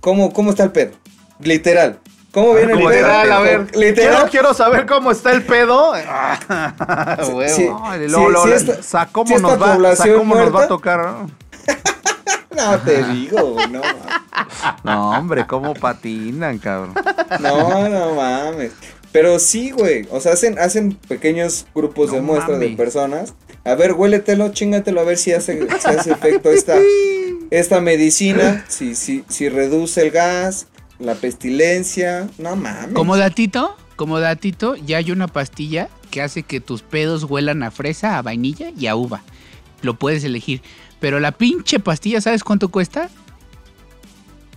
¿Cómo, cómo está el pedo? Literal. ¿Cómo viene el? Literal, a ver. Quiero, Literal. quiero saber cómo está el pedo. Ah, huevo. sí. Sí, sí esta- ¿cómo nos va, cómo nos a tocar? no? No te digo, no. No, hombre, cómo patinan, cabrón. No, no mames. Pero sí, güey. O sea, hacen, hacen pequeños grupos de muestras de personas. A ver, huéletelo, chingatelo, a ver si hace, si hace efecto esta, esta medicina. Si, si, si reduce el gas, la pestilencia. No mames. Como datito, como datito, ya hay una pastilla que hace que tus pedos huelan a fresa, a vainilla y a uva. Lo puedes elegir. Pero la pinche pastilla, ¿sabes cuánto cuesta?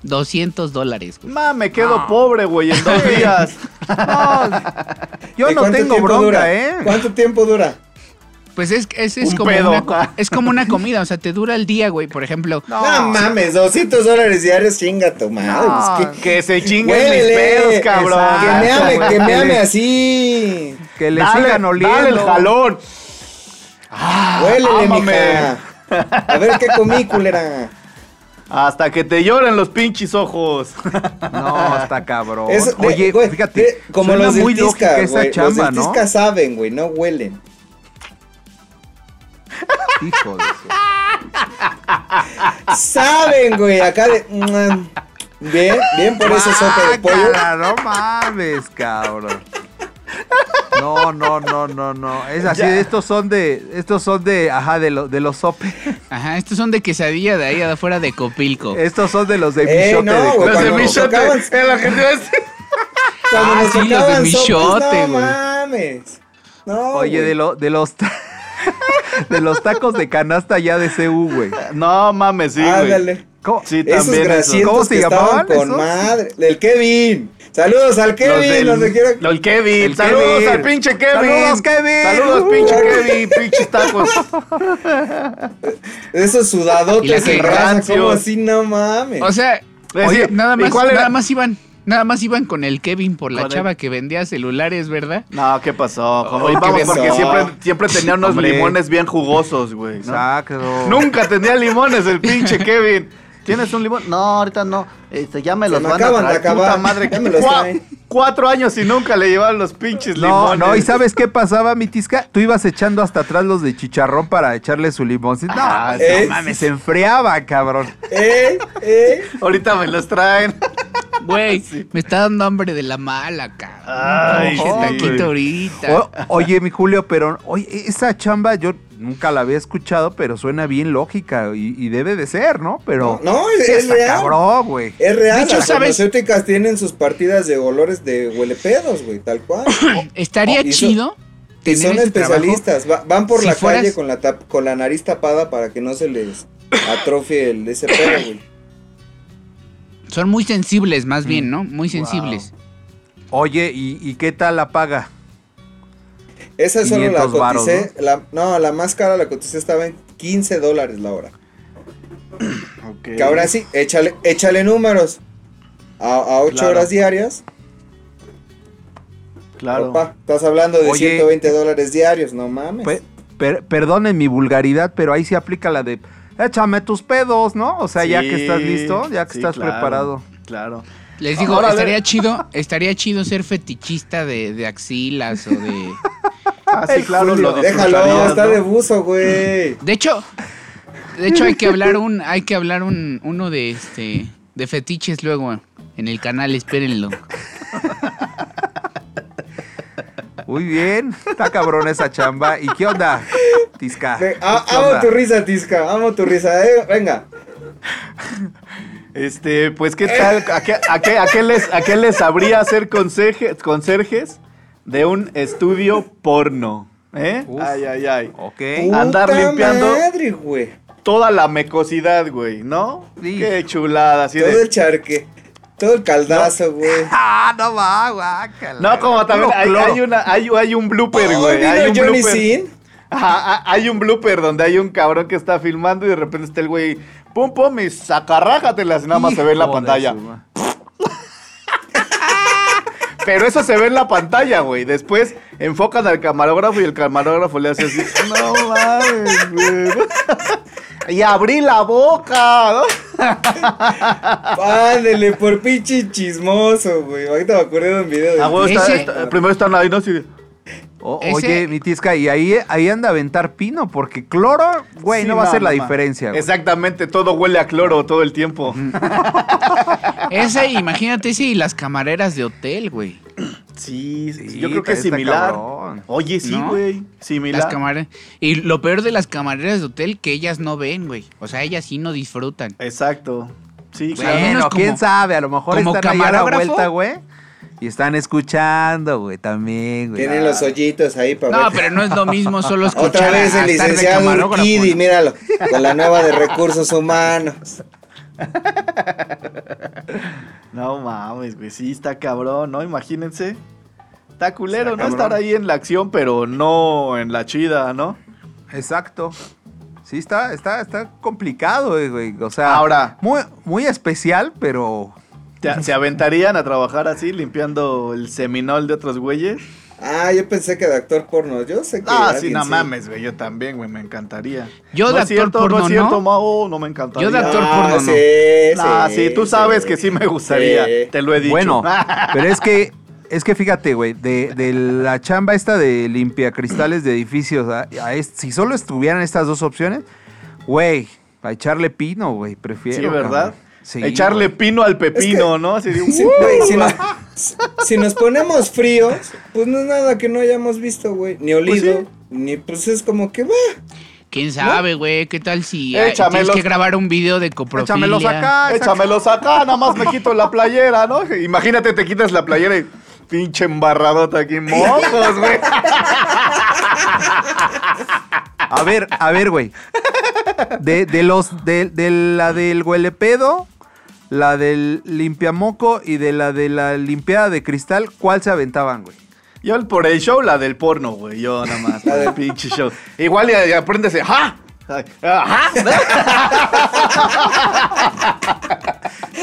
200 dólares. Ma, me quedo pobre, güey, en dos días. Yo ¿Y no tengo bronca, dura? ¿eh? ¿Cuánto tiempo dura? Pues es, es, es Un como pedo. una, es como una comida, o sea, te dura el día, güey. Por ejemplo, No, mames, 200 dólares diarios, chinga tu madre. No, pues, que, Que se chinguen mis Huélele, pedos, cabrón. que me Exacto, ame, güey, que me que ame le- así. Que le Dale, sigan oliendo. dale el jalón. Huélele, ámame. mija. A ver qué comí, culera. Hasta que te lloren los pinches ojos. No, está cabrón. De- Oye, güey, fíjate, de- como suena los muy lógica esa chamba, los ¿no? Saben, güey, no huelen. Hijo de su- Saben, güey, acá de... Bien, bien por ese sope de pollo. No mames, cabrón. No, no, no, no, no. Es así, estos son de, estos son de, ajá, de, lo- de los sopes. ajá, estos son de quesadilla de ahí afuera de Copilco. Estos son de los de Eh, Michote. no, de güey, cuando nos Michote, cuando Ah, sí, los de Michote, sopes, no güey. mames. No, Oye, güey. de, lo, de los de los tacos de canasta ya de CU, güey. No mames, sí, güey. Ándale. ¿Cómo? Sí, Esos también eso. grasientos ¿Cómo se que estaban llamaban con esos? madre. El Kevin. Saludos al Los Kevin, del- donde quiera. lo- el Kevin. El Saludos Kevin. al pinche Kevin. Saludos, Kevin. Saludos, Uh. pinche Kevin. Pinches tacos. Esos sudadotes en raza, como así, no mames. O sea, Es oye, decir, nada ¿y más, cuál era? nada más iban, nada más iban con el Kevin por la chava que vendía celulares, ¿verdad? No, ¿qué pasó? Como- Ay, ¿qué vamos, pasó? porque siempre, siempre tenía unos Hombre. limones bien jugosos, güey. ¿no? Exacto. Nunca tenía limones el pinche Kevin. ¿Tienes un limón? No, ahorita no. Este, ya me Se los me van acaban a de traer. acabar. Puta madre. Ya me los traen. Cuatro años y nunca le llevaban los pinches No, limones. no, ¿y sabes qué pasaba, mi tisca? Tú ibas echando hasta atrás los de chicharrón para echarle su limón. No, Ah, no mames, se enfriaba, cabrón. Eh, eh. Ahorita me los traen. Güey, me está dando hambre de la mala, cabrón. Ay, taquito güey. ahorita. O- oye, mi Julio, pero oye, esa chamba yo nunca la había escuchado, pero suena bien lógica y, y debe de ser, ¿no? Pero No, no, es, real. cabrón, güey. Es real. De hecho, las ¿sabes? farmacéuticas tienen sus partidas de olores de huelepedos, güey, tal cual. Estaría Oh, chido Y tener son especialistas. va- van por Si la fueras- calle con la, tap- con la nariz tapada para que no se les atrofie el, ese pedo, güey. Son muy sensibles, más Mm. bien, ¿no? Muy sensibles. Oye, ¿y, y qué tal la paga? Esa solo la 500 varos, coticé. la- no, la más cara la coticé estaba en 15 dólares la hora. Que ahora sí, échale, échale números. A, a 8 Claro. horas diarias. Claro. Papá, estás hablando de Oye. 120 dólares diarios, no mames. Pe- per- perdonen mi vulgaridad, pero ahí se aplica la de échame tus pedos, ¿no? O sea, ya que estás listo, ya que sí, estás claro, preparado. Claro. Les digo, Ahora, estaría chido, estaría chido ser fetichista de, de axilas o de. Ah, sí, claro, lo Déjalo, está ¿no? de buzo, güey. De hecho, de hecho hay que hablar un, hay que hablar un, uno de este, de fetiches luego en el canal, espérenlo. Muy bien, está cabrón esa chamba. ¿Y qué onda, Tisca? Ve- a- ¿Qué amo onda? tu risa, Tisca. Amo tu risa. eh, venga. Este, pues, ¿qué tal? ¿A qué, a qué- a qué les, a qué les sabría hacer conserje- conserjes de un estudio porno? ¿Eh? Uf. Ay, ay, ay. Ok. Andar Puta limpiando. madre, güey. Toda la mecosidad, güey, ¿no? Sí. Qué chulada, así Todo de... el charque. Todo el caldazo, güey. Ah, no va, guácala. No, como también hay, hay una, hay, hay un blooper, Oh, güey. vino hay un Johnny blooper. Sin. Ajá, ha- hay un blooper donde hay un cabrón que está filmando y de repente está el güey, pum, pum, y sacarrájatelas y nada más se ve en la pantalla. su Pero eso se ve en la pantalla, güey. Después enfocan al camarógrafo y el camarógrafo le hace así. No mames, güey. Y abrí la boca, ¿no? Ándele, por pinche chismoso, güey. Ahorita me acordé de un video de. Ah, güey, está- Ese- está- primero están ahí, ¿no? De- O- Ese- Oye, mi Tisca, y ahí, ahí anda a aventar pino, porque cloro, güey, Sí, no va a ser la no, ma. diferencia, güey. Exactamente, todo huele a cloro todo el tiempo. Ese, imagínate ese y las camareras de hotel, güey. Sí, sí, Sí, yo creo que es está similar. cabrón. Oye, sí, ¿No? güey. Similar. Las camareras. Y lo peor de las camareras de hotel que ellas no ven, güey. O sea, ellas sí no disfrutan. Exacto. Sí, Güey, claro. al menos Bueno, como- quién sabe, a lo mejor como están ahí a la camarógrafo. vuelta, güey. Y están escuchando, güey, también, güey. Tienen los hoyitos ahí para No, ver. pero no es lo mismo solo escuchar Otra vez el licenciado Urquidi, míralo. Con la nueva de recursos humanos. No mames, güey. Sí, está cabrón, ¿no? Imagínense. Está culero, Está ¿no? cabrón. Estar ahí en la acción, pero no en la chida, ¿no? Exacto. Sí, está, está, está complicado, eh, güey. O sea, Ahora. muy, muy especial, pero ¿Te- ¿Se aventarían a trabajar así, limpiando el seminol de otros güeyes? Ah, yo pensé que de actor porno. Yo sé que. Ah, sí, no mames, güey. Yo también, güey. Me encantaría. Yo no de actor cierto, porno, no es cierto, ¿no? Mao, no me encantaría. Yo de actor Ah, porno, no. sí, Ah, sí, tú sabes sí. que sí me gustaría. Sí. Te lo he dicho. bueno. pero es que, es que fíjate, güey, de, de la chamba esta de limpia cristales de edificios, a- a es- si solo estuvieran estas dos opciones, güey, a echarle pino, güey, prefiero. Sí, ¿verdad? cabrón. Sí, Echarle güey. pino al pepino, ¿no? Así de, Sí, güey, si, nos, si nos ponemos fríos, pues no es nada que no hayamos visto, güey. Ni olido, sí. ni pues es como que va. ¿Quién sabe, güey? ¿Qué tal si tienes que grabar un video de coprofilia? Échamelos acá. Échamelos acá, nada más me quito la playera, ¿no? Imagínate, te quitas la playera y pinche embarradota aquí, mocos, güey. A ver, a ver, güey. De, de los, de, de la del huelepedo, la del limpiamoco y de la de la limpiada de cristal, ¿cuál se aventaban, güey? Yo por el show, la del porno, güey. Yo nada más, La del- pinche show. Igual ya aprendes, ¡ajá! Ay, ¡Ajá!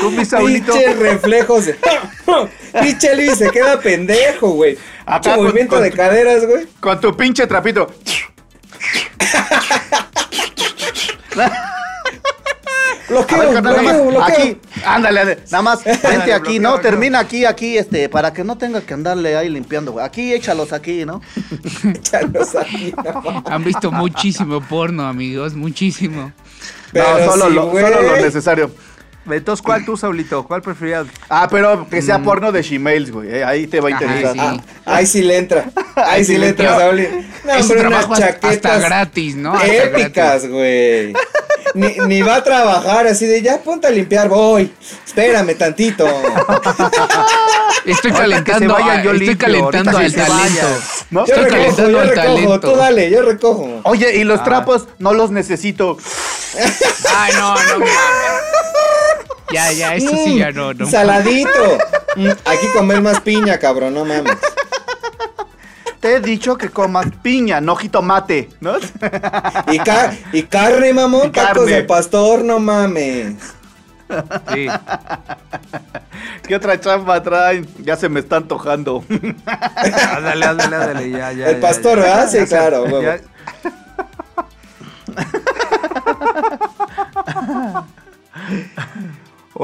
Tú, mi Saulito. Pinches reflejos. de- Pinche Luis se queda pendejo, güey. Acá Pinche con- movimiento con- de caderas, güey. Con tu pinche trapito. Bloqueo, A ver, carnal, nada bloqueo, más, bloqueo. aquí, ándale, ándale, nada más, vente aquí, bloqueo, ¿no? bloqueo. Termina aquí, aquí, este, para que no tenga que andarle ahí limpiando, güey. Aquí, échalos aquí, ¿no? Échalos ahí, no. Han visto muchísimo porno, amigos, muchísimo. Pero no, solo, sí, lo, solo lo necesario. Entonces, ¿cuál tú, Saulito? ¿Cuál preferías? Ah, pero que sea porno de Shemales, güey. eh, Ahí te va a Ajá, interesar. sí. Ah, ahí sí le entra. Ahí sí le entra, Yo- Sauli. No, hombre, unas trabajo hasta- chaquetas gratis, ¿no? Hasta épicas, güey. Ni, ni va a trabajar así de ya ponte a limpiar, voy. Espérame tantito. Estoy calentando, vayan, a- yo estoy limpio, calentando al talento. ¿No? Yo Estoy recojo, calentando yo al recojo. talento. Tú dale, yo recojo. Oye, y los Ah. trapos no los necesito. Ay, no, no Ya, ya, esto sí ya no, no. Mm, Saladito. Mm, Aquí comer más piña, cabrón, no mames. Te he dicho que comas piña, no jitomate, ¿no? Y, ca- y carne, mamón, Y tacos carne. de pastor, no mames. Sí. ¿Qué otra chamba traen? Ya se me está antojando. Ándale, ándale, ándale, ya, ya. El ya, pastor, ya. ¿verdad? Sí, Ya se- claro, huevo.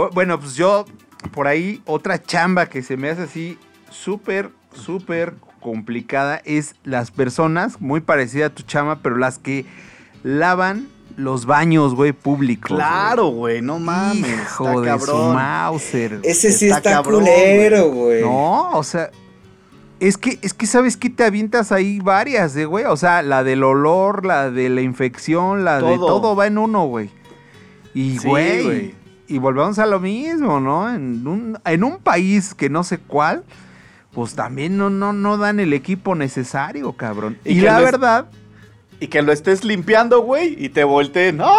Bueno, pues yo, por ahí, otra chamba que se me hace así súper, súper complicada es las personas, muy parecida a tu chamba, pero las que lavan los baños, güey, públicos. Claro, güey, no mames. Hijo está de su cabrón. Mauser. güey. Ese sí Está está, cabrón, culero, güey. No, o sea, Es que, es que sabes que te avientas ahí varias, eh, güey. O sea, la del olor, la de la infección, la de Todo. todo va en uno, güey. Y, Sí, güey. Y volvemos a lo mismo, ¿no? En un, en un país que no sé cuál, pues también no, no, no dan el equipo necesario, cabrón. Y la verdad, Y que lo estés limpiando, güey, y te volteen. ¡No!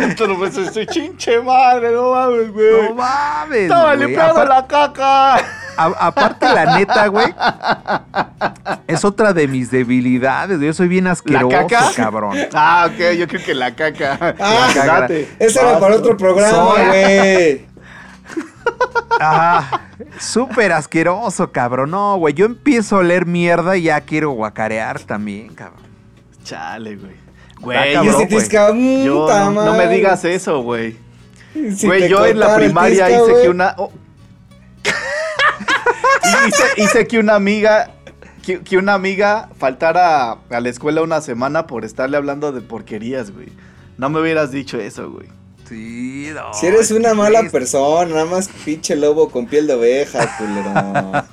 Esto no pues estoy chinche madre, no mames, güey. no mames. Estaba limpiando la caca. A- aparte, la neta, güey, es otra de mis debilidades. Yo soy bien asqueroso, caca? cabrón. Ah, ok, yo creo que la caca. Ah, Date. Ese era para otro programa, güey. Ah, súper asqueroso, cabrón. No, güey, yo empiezo a oler mierda y ya quiero guacarear también, cabrón. Chale, güey. Güey, cabrón, mm, yo, no, no me digas eso, güey. Si Güey, yo en la primaria tisca, hice güey. que una. oh. Hice, hice que una amiga. Que, que una amiga faltara a la escuela una semana por estarle hablando de porquerías, güey. No me hubieras dicho eso, güey. Sí, no. Si eres una mala persona, nada más pinche lobo con piel de oveja, culero.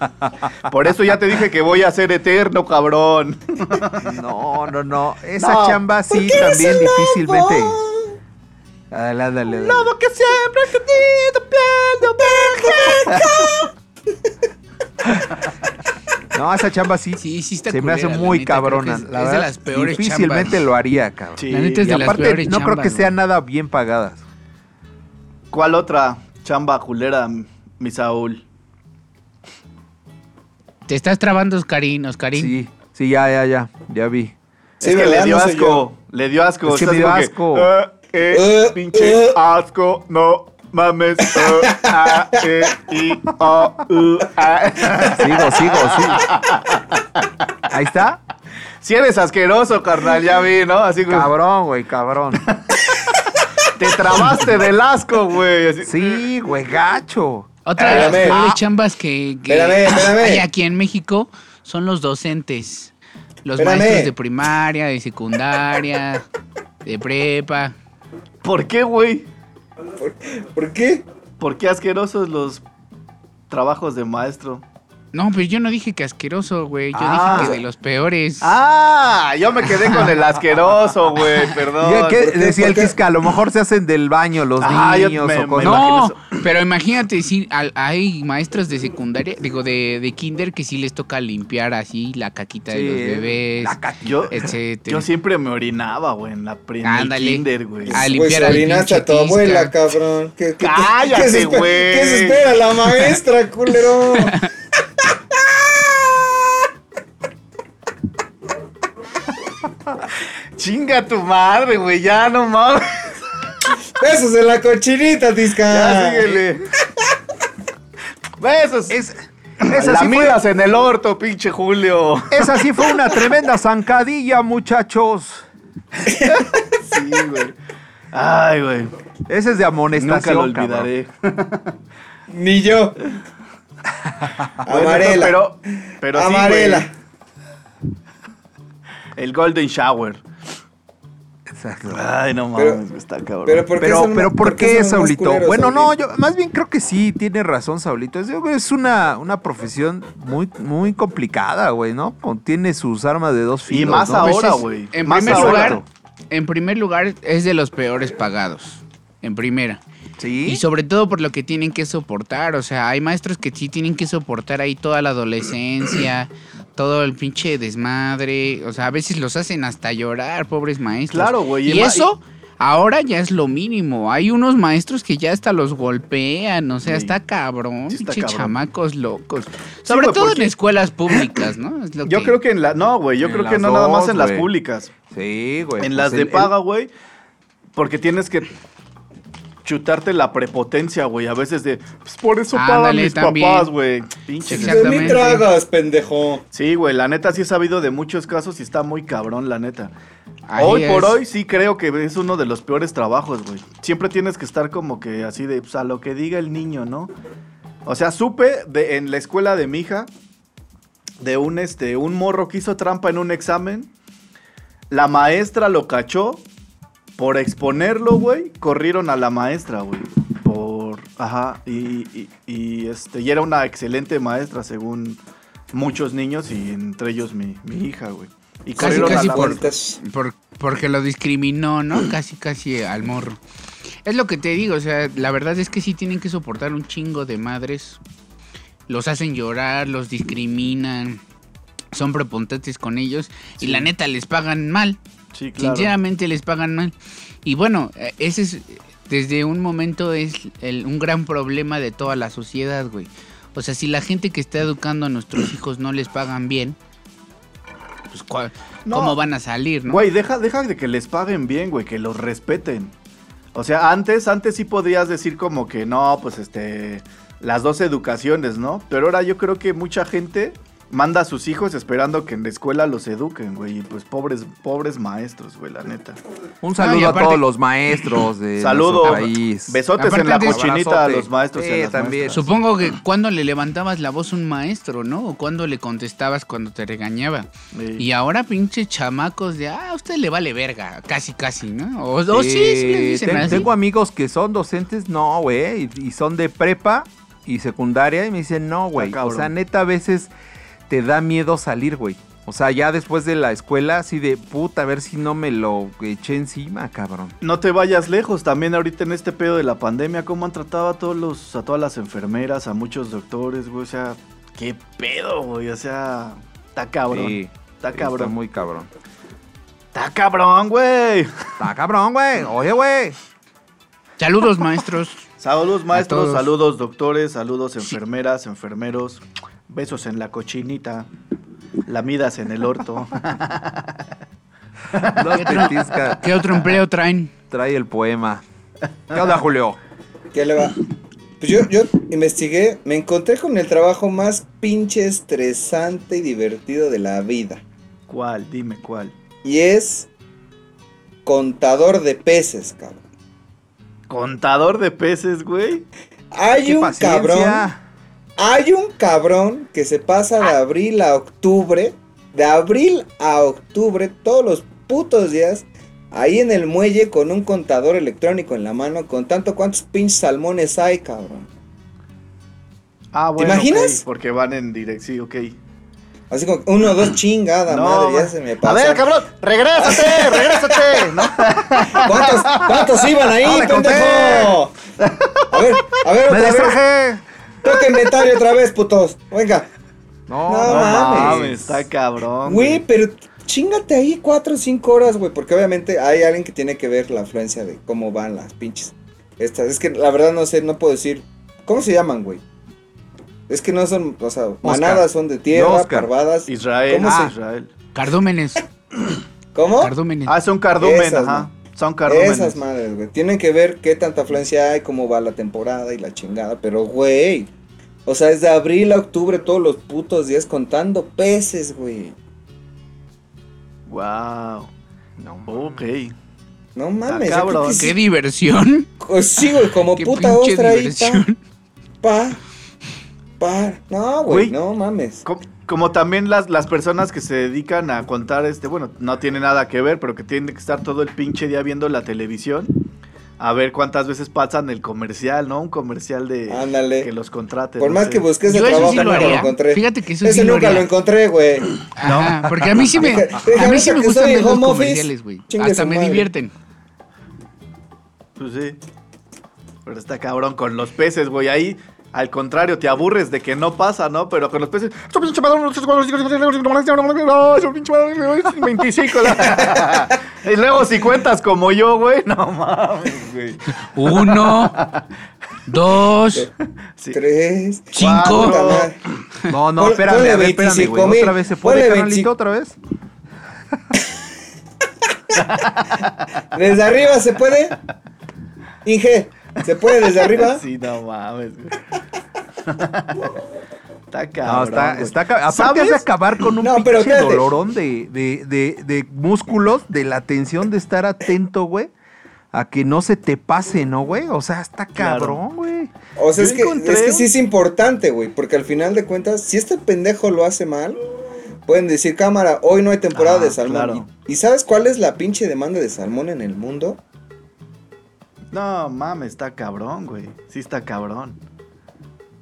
Por eso ya te dije que voy a ser eterno, cabrón. No, no, no. Esa No. chamba sí ¿Por qué eres también difícilmente. Dale, dale, dale. Lobo que siempre ha tenido piel de oveja. No, esa chamba sí. Sí, sí está Se me hace la muy neta, cabrona. es- la es de las peores Difícilmente chambas. lo haría, cabrón. Sí. La neta es Y de las aparte, peores no creo que sean güey. nada bien pagadas. ¿Cuál otra chamba culera, mi Saúl? Te estás trabando, Oscarín, Oscarín. Sí, sí, ya, ya, ya. Ya vi. Sí, es que le dio No asco. Le dio asco. Es que me dio asco. eh, eh, Eh, pinche asco. No mames. eh, ah, eh, y, oh, uh, ah. Sigo, sigo, sigo. Ahí está. Si eres asqueroso, carnal, ya vi, ¿no? Así como. Cabrón, güey, cabrón. Te trabaste del asco, güey. así. Sí, güey, gacho. Otra de las peores Ah. chambas que, que Espérame, espérame. hay aquí en México son los docentes. Los Espérame. maestros de primaria, de secundaria, de prepa. ¿Por qué, güey? ¿Por qué? ¿Por qué asquerosos los trabajos de maestro? No, pero yo no dije que asqueroso, güey. Yo Ah. dije que de los peores. Ah, yo me quedé con el asqueroso, güey, perdón. ¿Y ¿Qué ¿por qué? decía el ¿Por qué? Fisca? A lo mejor se hacen del baño los Ah, niños me- o cosas. no, pero imagínate, sí, al- hay maestros de secundaria, digo, de, de kinder que sí les toca limpiar así la caquita de los bebés, la caquita. Yo, etcétera. yo siempre me orinaba, güey, en la primera kinder, güey. A Pues limpiar al orinaste a tu abuela, cabrón. ¿Qué, qué- Cállate, güey. ¿Qué se espera la maestra, culero? Chinga tu madre, güey, ya no mames. Besos en la cochinita, Tisca. Ya síguele. Besos. Es, esa, la sí fue, en el orto, pinche Julio. esa sí fue una tremenda zancadilla, muchachos. Sí, güey. Ay, güey. Ese es de amonestación, Nunca lo cabrón. olvidaré. Ni yo. Bueno, Amarela. pero, pero sí, Amarela. güey. El Golden Shower. Exacto. Ay, no Pero- mames, está cabrón. Pero ¿por qué Pero, son- pero ¿por qué, más Saulito? Bueno, no, yo más bien creo que sí, tiene razón, Saulito. Es, es una, una profesión muy, muy complicada, güey, ¿no? Tiene sus armas de dos y filos. más ¿no? ahora, Pues es- güey. En Más primer ahora. lugar, en primer lugar es de los peores pagados. En primera. Sí. Y sobre todo por lo que tienen que soportar. O sea, hay maestros que sí tienen que soportar ahí toda la adolescencia, todo el pinche desmadre. O sea, a veces los hacen hasta llorar, pobres maestros. Claro, güey, y eso ahora ya es lo mínimo. Hay unos maestros que ya hasta los golpean. O sea, Sí. está cabrón. Sí está pinche cabrón. chamacos locos. Sobre todo porque- en escuelas públicas, ¿no? Es lo Yo creo que en la. No, güey. Yo En creo que no nada más en las públicas. Sí, güey. en pues las de paga, güey. Porque tienes que chutarte la prepotencia, güey. A veces de. Pues por eso pagan Ándale, mis también. papás, güey. Pinches. Sí, De mí tragas, pendejo. Sí, güey. La neta sí he sabido de muchos casos y está muy cabrón, la neta. Ahí hoy por hoy sí creo que es uno de los peores trabajos, güey. Siempre tienes que estar como que así de, pues a lo que diga el niño, ¿no? O sea, supe de, en la escuela de mi hija de un, este, un morro que hizo trampa en un examen. La maestra lo cachó. Por exponerlo, güey, corrieron a la maestra, güey. Por Ajá, y, y- y, este, y era una excelente maestra según muchos niños y entre ellos mi, mi hija, güey. Y Casi, casi por-. Por- porque lo discriminó, ¿no? Casi, casi al morro. Es lo que te digo, o sea, la verdad es que sí tienen que soportar un chingo de madres. Los hacen llorar, los discriminan, son prepotentes con ellos y la neta les pagan mal. Sí, claro. Sinceramente les pagan mal. Y bueno, ese es, desde un momento es el- un gran problema de toda la sociedad, güey. O sea, si la gente que está educando a nuestros hijos no les pagan bien, pues ¿cuál- No. ¿cómo van a salir, no? Güey, deja, deja de que les paguen bien, güey, que los respeten. O sea, antes, antes sí podías decir como que no, pues este, las dos educaciones, ¿no? Pero ahora yo creo que mucha gente manda a sus hijos esperando que en la escuela los eduquen, güey. Y pues pobres, pobres maestros, güey, la neta. Un saludo aparte- a todos los maestros de Saludo, nuestro país. besotes Aparte en la antes- cochinita a los maestros y a Sí, las también. maestras. Supongo que cuando le levantabas la voz a un maestro, ¿no? O cuando le contestabas cuando te regañaba. Sí. Y ahora pinche chamacos de, ah, a usted le vale verga, casi, casi, ¿no? O, o sí, sí les Eh, dicen ten- así. Tengo amigos que son docentes, no, güey, y, y son de prepa y secundaria y me dicen, no, güey. Está O sea, neta, a veces te da miedo salir, güey. O sea, ya después de la escuela, así de puta, a ver si no me lo eché encima, cabrón. No te vayas lejos, también ahorita en este pedo de la pandemia, cómo han tratado a todos los, a todas las enfermeras, a muchos doctores, güey, o sea, qué pedo, güey, o sea, está cabrón. Sí, está cabrón. Está muy cabrón. Está cabrón, güey. Está cabrón, güey. Oye, güey. Saludos, maestros. Saludos maestros, saludos doctores, saludos enfermeras, enfermeros, besos en la cochinita, lamidas en el orto. Los petisca. ¿Qué otro empleo traen? Trae el poema. ¿Qué onda, Julio? ¿Qué le va? Pues yo, yo investigué, me encontré con el trabajo más pinche estresante y divertido de la vida. ¿Cuál? Dime cuál. Y es contador de peces, cabrón. Contador de peces, güey. Hay Qué un paciencia. cabrón, hay un cabrón que se pasa de abril a octubre, de abril a octubre, todos los putos días, ahí en el muelle con un contador electrónico en la mano, con tanto cuántos pinches salmones hay, cabrón. Ah, bueno. imaginas? ok, porque van en dirección, sí, ok. Así como uno, dos, chingada No, madre, ya se me A pasó. ver, cabrón, regrésate, regrésate. ¿no? ¿Cuántos, cuántos iban ahí, No conté. pendejo? A ver, a ver, ¡Me otra vez. Toca inventario otra vez, putos. Venga. No, No No mames. mames, está cabrón. Güey, pero chingate ahí cuatro o cinco horas, güey. Porque obviamente hay alguien que tiene que ver la afluencia de cómo van las pinches. Estas. Es que la verdad no sé, no puedo decir. ¿Cómo se llaman, güey? Es que no son, o sea, manadas son de tierra, Oscar. parvadas. Israel, ¿Cómo ah, se- Israel. Cardúmenes. ¿Cómo? Cardúmenes. Ah, son cardumen, Esas, ajá. Son cardúmenes. Esas madres, güey. Tienen que ver qué tanta afluencia hay, cómo va la temporada y la chingada. Pero, güey. O sea, es de abril a octubre todos los putos días contando peces, güey. Wow. No, Ok. No mames. cabrón. que Qué sí, diversión. pues sí, güey, como Qué puta ostra ahí. diversión. Pa, pa. No, güey, no mames. Co- Como también las, las personas que se dedican a contar este, bueno, no tiene nada que ver, pero que tienen que estar todo el pinche día viendo la televisión. A ver cuántas veces pasan el comercial, ¿no? Un comercial de Ándale. que los contraten. Por no más sé. que busqué ese Yo eso trabajo, sí lo nunca lo encontré. Fíjate que eso Ese sí lo nunca haría. lo encontré, güey. Ajá, porque a mí sí me, a mí sí me gustan ver los home office, comerciales, güey. chingue Hasta su me madre. divierten. Pues sí. Pero está cabrón con los peces, güey. Ahí, al contrario, te aburres de que no pasa, ¿no? Pero con los peces. "Su pinche madre, no sé cuántos hijos, no, su pinche madre, 25. y luego si cuentas como yo, güey. No mames, güey. Uno, dos, Sí. Tres. cinco. Madre. no, no espérame, ponle a ver, espérame, 25 güey. ¿Otra vez se puede? 25. ¿Otra vez? ¿Desde arriba se puede? Inge, ¿se puede desde arriba? Sí, no mames, güey. Está No, cabrón. está, está Aparte ¿Sabes? hace acabar con un No, pero pinche dolorón de, de, de, de músculos, de la tensión de estar atento, güey. A que no se te pase, ¿no, güey? O sea, está Claro. cabrón, güey. O sea, es que, encontré es que sí es importante, güey, porque al final de cuentas, si este pendejo lo hace mal, pueden decir, cámara, hoy no hay temporada Ah, de salmón. claro. ¿Y, y sabes cuál es la pinche demanda de salmón en el mundo? No, mames, está cabrón, güey. Sí está cabrón.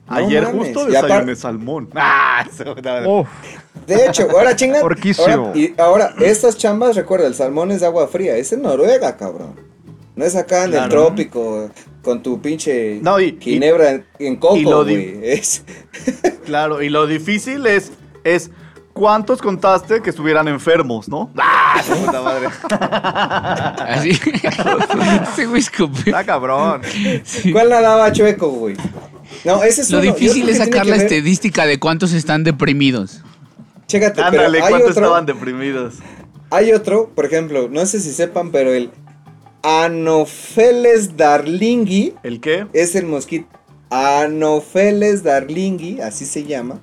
No Ayer mames, justo desayuné salmón. Ah, Uf, De hecho, ahora chinga. Porquísimo. Ahora, y ahora, estas chambas, recuerda, el salmón es de agua fría. Es en Noruega, cabrón. No es acá en el trópico con tu pinche No, y- ginebra en, en y coco, güey. Es- Claro, y lo difícil es, es cuántos contaste que estuvieran enfermos, ¿no? ¡Ah, puta madre! Así. Ese güey escupió. está cabrón. ¿Cuál nadaba chueco, güey? No, ese es Lo uno. Difícil es sacar la ver- estadística de cuántos están deprimidos. Chécate, Ándale, pero hay ¿cuántos otro, estaban deprimidos? hay otro, por ejemplo, no sé si sepan, pero el Anopheles darlingui ¿El qué? es el mosquito. Anopheles darlingui, así se llama.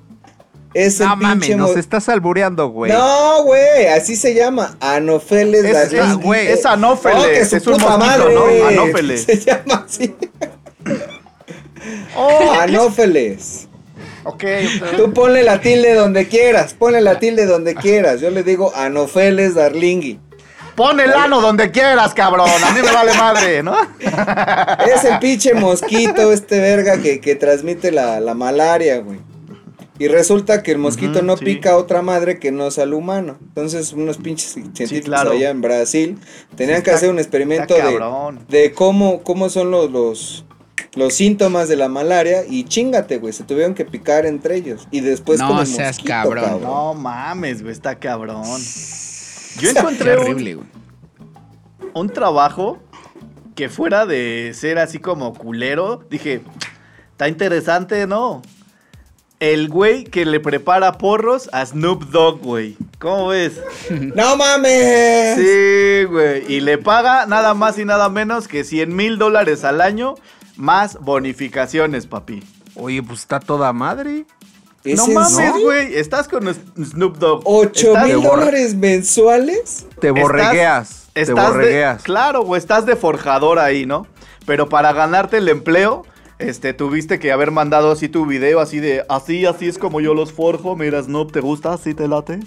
Es el No mames, nos estás albureando, güey. No, güey, así se llama. Anopheles Es, darlingui. güey. es anófeles, Oh, que su es un mosquito, madre. ¿no? Anófeles. Se llama así. Oh, Anófeles. ok. Tú ponle la tilde donde quieras, ponle la tilde donde quieras. Yo le digo Anopheles darlingui. Pon el ano donde quieras, cabrón. A mí me vale madre, ¿no? Es el pinche mosquito este verga que, que transmite la, la malaria, güey. Y resulta que el mosquito no sí. pica a otra madre que no sea al humano. Entonces unos pinches científicos claro. allá en Brasil tenían Sí, que hacer un experimento de, de cómo, cómo son los, los, los síntomas de la malaria y chingate, güey. Se tuvieron que picar entre ellos. Y después No con el seas mosquito, cabrón. No mames, güey, está cabrón. Yo encontré un, Terrible, güey. un trabajo que fuera de ser así como culero, dije, está interesante, ¿no? El güey que le prepara porros a Snoop Dogg, güey. ¿Cómo ves? ¡No mames! Sí, güey. Y le paga nada más y nada menos que 100 mil dólares al año más bonificaciones, papi. Oye, pues está toda madre. ¿Es no mames, güey. Estás con Snoop Dogg. ¿Ocho Estás- mil de borra- dólares mensuales? Te borregueas. Te Estás de, borregueas. claro, güey, estás de forjador ahí, ¿no? Pero para ganarte el empleo, este, tuviste que haber mandado así tu video, así de, así, así es como yo los forjo, mira, Snoop, ¿te gusta? ¿Sí te late?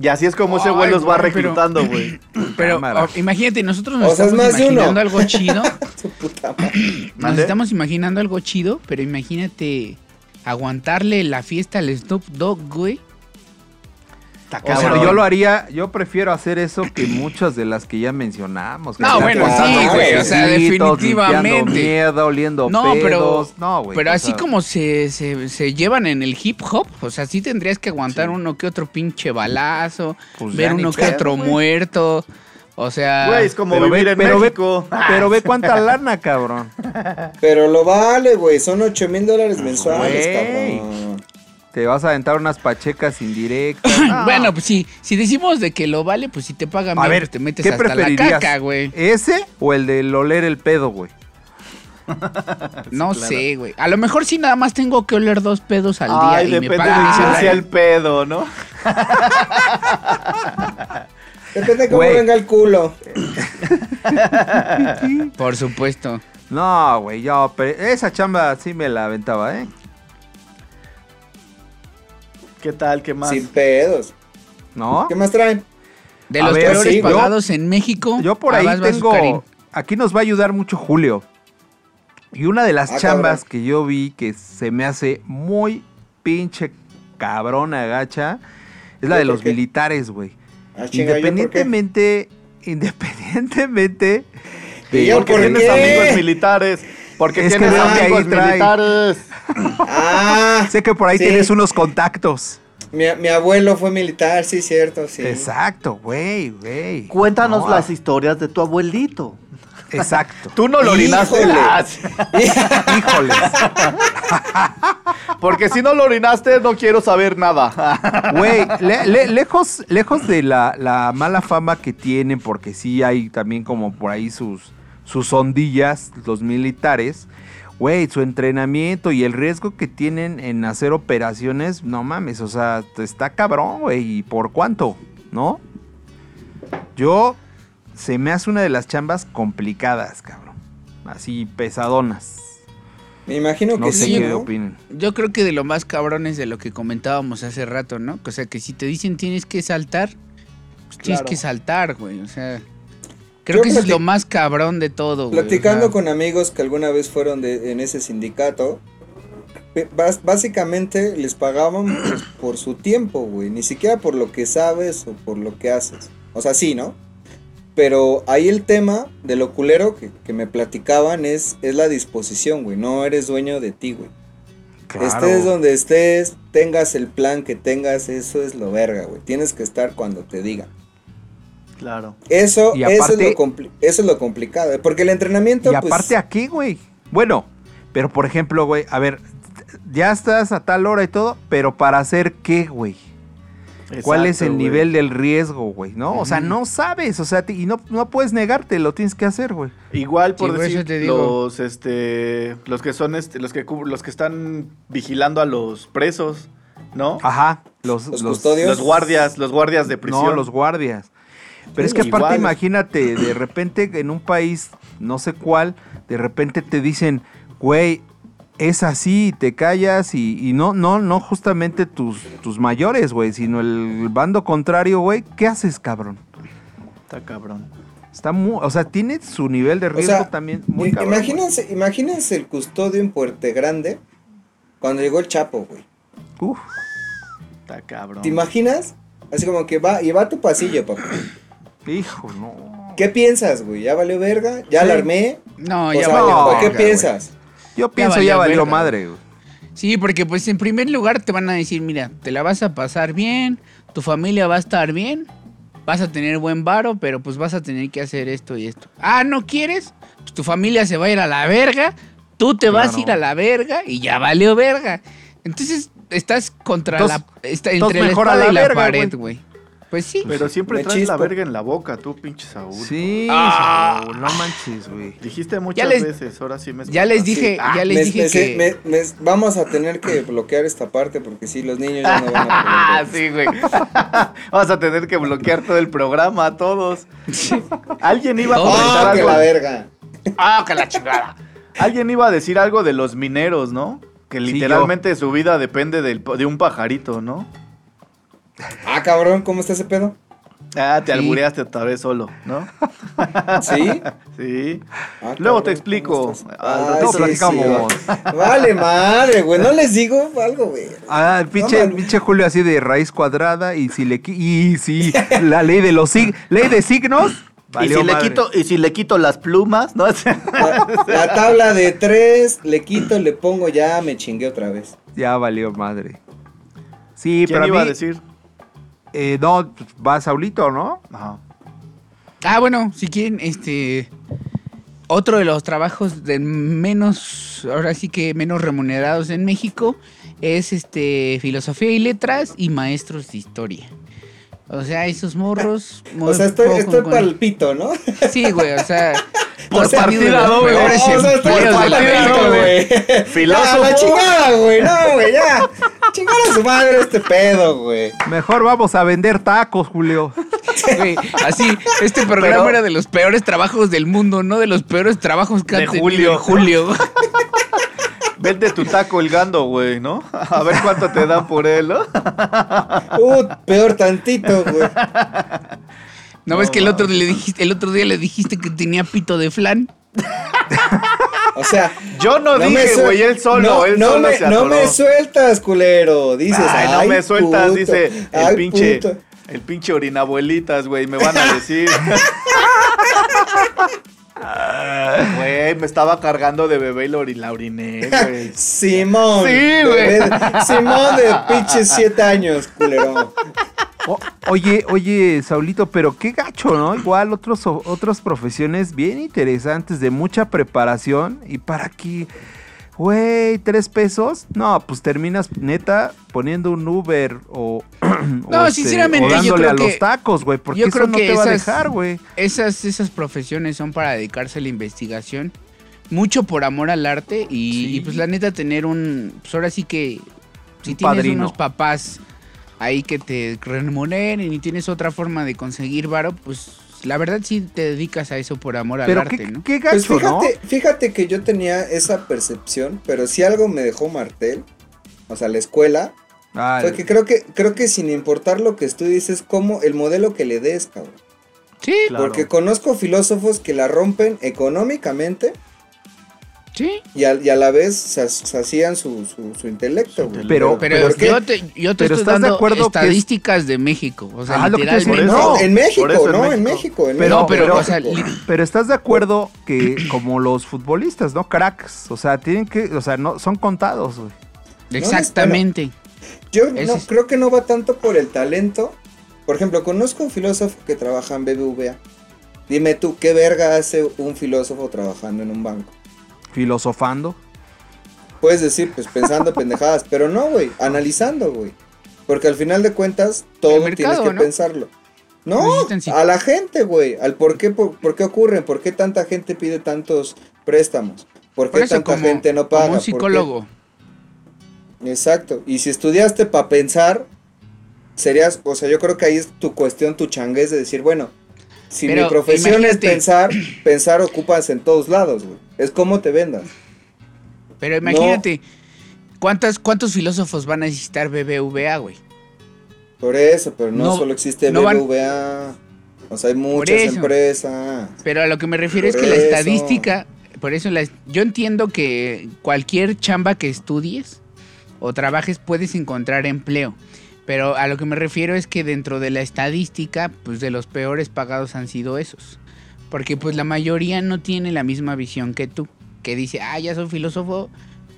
Y así es como ese güey los va pero- reclutando, güey. Pero Cámara. oh, imagínate, nosotros nos O sea, es estamos imaginando algo chido. Su puta madre. Nos ¿Mande? estamos imaginando algo chido, pero imagínate aguantarle la fiesta al Snoop Dogg, güey. O sea, yo lo haría, yo prefiero hacer eso que muchas de las que ya mencionamos. que No, bueno, sí, güey, o sea, definitivamente. mierda, oliendo No, pero, pedos. No, güey. pero así sea, como se, se, se llevan en el hip hop, o sea, sí tendrías que aguantar uno que otro pinche balazo, Pues ver uno que pedo, otro güey. muerto. O sea, Güey, es como Pero vivir ve, en pero, ve, México. pero ve cuánta lana, cabrón. Pero lo vale, güey. Son 8 mil dólares mensuales, güey. cabrón. Te vas a aventar unas pachecas indirectas. bueno, pues sí, si decimos de que lo vale, pues si te pagan A bien, ver, pues te metes ¿qué hasta la caca, güey. ¿Ese o el de oler el pedo, güey? No sé, güey. A lo mejor sí nada más tengo que oler dos pedos al día Ay, y me depende pagan de quién salario. sea el pedo, ¿no? Depende de cómo Güey. venga el culo. Por supuesto. No, güey, yo, pero esa chamba sí me la aventaba, ¿eh? ¿Qué tal? ¿Qué más? Sin pedos. ¿No? ¿Qué más traen? De A los ver, peores sí, yo- pagados en México. Yo por ah, ahí tengo. Aquí nos va a ayudar mucho Julio. Y una de las Ah, chambas cabrón. que yo vi que se me hace muy pinche cabrona gacha es la ¿Por de los qué? militares, güey. Ah. Independientemente, independientemente ¿Y yo Porque por tienes qué? amigos militares. Porque Es que veo que ahí amigos trae. militares. Ah, sé que por ahí sí. tienes unos contactos. Mi, mi abuelo fue militar, sí, cierto, sí. Exacto, güey, güey. Cuéntanos No, las historias de tu abuelito. Exacto. Tú no lo orinaste. Híjole. Porque si no lo orinaste, no quiero saber nada. Güey, le- le- lejos, lejos de la, la mala fama que tienen, porque sí hay también como por ahí sus, sus ondillas, los militares. Güey, su entrenamiento y el riesgo que tienen en hacer operaciones, no mames, o sea, está cabrón, güey. ¿Y por cuánto? ¿No? Yo, se me hace una de las chambas complicadas, cabrón. Así, pesadonas. Me imagino No que sé sí, qué ¿no? opinen. Yo creo que de lo más cabrón es de lo que comentábamos hace rato, ¿no? O sea, que si te dicen tienes que saltar, pues tienes Claro. que saltar, güey. O sea, Creo Yo que eso es lo más cabrón de todo, güey. Platicando con amigos que alguna vez fueron de- en ese sindicato, básicamente les pagaban pues, por su tiempo, güey. Ni siquiera por lo que sabes o por lo que haces. O sea, sí, ¿no? Pero ahí el tema de lo culero que, que me platicaban es, es la disposición, güey. No eres dueño de ti, güey. Estés donde estés, tengas el plan que tengas, eso es lo verga, güey. Tienes que estar cuando te digan. Claro. Eso, Y eso, es lo compli- eso es lo complicado. Porque el entrenamiento, Y pues, aparte aquí, güey. Bueno, pero por ejemplo, güey, a ver, ya estás a tal hora y todo, pero para hacer qué, güey. ¿Cuál es el güey. nivel del riesgo, güey? ¿No? O sea, no sabes, o sea, ti- y no, no puedes negarte, lo tienes que hacer, güey. Igual por Sí, decir te digo. los este los que son este los que los que están vigilando a los presos, ¿no? Ajá. Los, Los custodios. Los guardias, los guardias de prisión. No, los guardias. Pero es que aparte, Igual. imagínate, de repente en un país, no sé cuál, de repente te dicen, güey, es así, y te callas y, y no, no, no justamente tus, tus mayores, güey, sino el bando contrario, güey, ¿qué haces, cabrón? Está cabrón. Está muy, o sea, tiene su nivel de O riesgo sea, también muy cabrón. imagínense, imagínense el custodio en Puerte Grande cuando llegó el Chapo, güey. güey. Uf, Está cabrón. ¿Te imaginas? Así como que va, y va a tu pasillo, papá. Hijo, no. ¿Qué piensas, güey? ¿Ya valió verga? ¿Ya Sí. la armé? No, o ya sea, valió ¿o verga, ¿qué güey. piensas? Yo pienso valió ya valió verga, madre, güey. Sí, porque pues en primer lugar te van a decir, mira, te la vas a pasar bien, tu familia va a estar bien, vas a tener buen varo, pero pues vas a tener que hacer esto y esto. Ah, ¿no quieres? Pues tu familia se va a ir a la verga, tú te vas a ir a la verga y ya valió verga. Entonces estás contra Entonces- la... Está entre la mejor a espada la y la verga, pared, güey. Pues sí. Pero siempre Me traes la verga en la boca, tú, pinche Saúl. Sí, Ah. Saúl, no manches, güey. Dijiste muchas les- veces, ahora sí me Ya les dije, Ah, ya les me- dije me- que... me- me- vamos a tener que bloquear esta parte porque si los niños ya no van a Ah, sí, güey. Vamos a tener que bloquear todo el programa a todos. Alguien iba a comentar ¡Ah, que algo. la verga! Ah, que la chingada. Alguien iba a decir algo de los mineros, ¿no? Que Sí, literalmente su vida depende del- de un pajarito, ¿no? Ah, cabrón, ¿cómo está ese pedo? Ah, te Sí. albureaste otra vez solo, ¿no? ¿Sí? Sí. Ah, Luego cabrón, te explico. Ah, Ay, no, sí, platicamos. sí. Vale, madre, güey. No les digo algo, güey. Ah, el pinche, No, el pinche Julio así de raíz cuadrada y si le y si la ley de los sig ley de signos y, valió si le quito, y si le quito las plumas, ¿no? La, la tabla de tres, le quito, le pongo ya, me chingué otra vez. ya valió madre. Sí, ¿Quién pero a iba a mí, decir? Eh, no, va Saulito, ¿no? Ajá. Ah, bueno, si quieren, este. Otro de los trabajos de menos, ahora sí que menos remunerados en México es este filosofía y letras y maestros de historia. O sea, esos morros. O sea, estoy, estoy palpito, ¿no? Sí, güey, o sea, Por tenido partida doble. peores o sea, estoy palpito, vida, güey. Filósofo. Ya, la chingada, güey. No, güey, ya. Chingar a su madre este pedo, güey. Mejor vamos a vender tacos, Julio. Güey, Así, este programa Pero- era de los peores trabajos del mundo, no de los peores trabajos que De ha tenido Julio. Julio. Vende tu taco colgando, güey, ¿no? A ver cuánto te dan por él, ¿no? Uh, peor tantito, güey. ¿No, ves que el otro, le dijiste, el otro día le dijiste que tenía pito de flan? O sea. Yo no, me dije, güey, él solo, no, él no solo me, se No atoró. me sueltas, culero. Dices, Ay, no me sueltas, puto, dice el ay, pinche, puto. el pinche orinabuelitas, güey, me van a decir. Güey, me estaba cargando de bebé y la ori- la oriné, güey. Simón. Sí, güey. Simón de pinches siete años, culero. O- oye, oye, Saulito, pero qué gacho, ¿no? Igual otros, otras profesiones bien interesantes, de mucha preparación. Y para que, güey, tres pesos. No, pues terminas neta poniendo un Uber o. No, o sinceramente, o yo dándole creo a los que- tacos, güey. Porque yo eso creo no que te va a dejar, güey. Esas, esas profesiones son para dedicarse a la investigación. Mucho por amor al arte y, Sí. y, pues la neta tener un... Pues ahora sí que si Un tienes padrino. unos papás ahí que te remuneren y tienes otra forma de conseguir varo, pues la verdad sí te dedicas a eso por amor al arte, qué, ¿no? qué Pues gacho, ¿no? fíjate, fíjate que yo tenía esa percepción, pero si algo me dejó Martel, o sea, la escuela, Ah, fue que creo que, creo que sin importar lo que estudies, es como el modelo que le des, cabrón. Sí, Claro. Porque conozco filósofos que la rompen económicamente sí. y a, y a la vez sacían su, su, su intelecto, güey. Pero- Pero yo te, yo te Pero estoy estás de dando acuerdo es- estadísticas de México. O sea, Ah, lo que te No, No, en México, por eso en no, en México. En Pero- No, pero, México. o sea, li- Pero estás de acuerdo que como los futbolistas, ¿no? Cracks, o sea, tienen que, o sea, no son contados, güey. exactamente. Yo no, creo que no va tanto por el talento. Por ejemplo, conozco un filósofo que trabaja en BBVA. Dime tú, ¿qué verga hace un filósofo trabajando en un banco? Filosofando. Puedes decir, pues pensando pendejadas, pero no, güey, analizando, güey. Porque al final de cuentas, todo mercado, tienes que ¿no? pensarlo. No, a la gente, güey, al por qué, por, por qué ocurren, por qué tanta gente pide tantos préstamos, por qué Por eso, tanta como, gente no paga. como un psicólogo. Exacto. Y si estudiaste para pensar, serías, o sea, yo creo que ahí es tu cuestión, tu changuez de decir, bueno, si Pero mi profesión imagínate- es pensar, pensar ocupas en todos lados, güey. Es como te vendas. Pero imagínate, ¿cuántas, ¿cuántos filósofos van a necesitar BBVA, güey? Por eso, pero no, No- solo existe no van- BBVA. O sea, hay muchas empresas. Pero a lo que me refiero es que la estadística, por eso la- yo entiendo que cualquier chamba que estudies o trabajes puedes encontrar empleo. Pero a lo que me refiero es que dentro de la estadística, pues de los peores pagados han sido esos. Porque pues la mayoría no tiene la misma visión que tú. Que dice, ah, ya soy filósofo,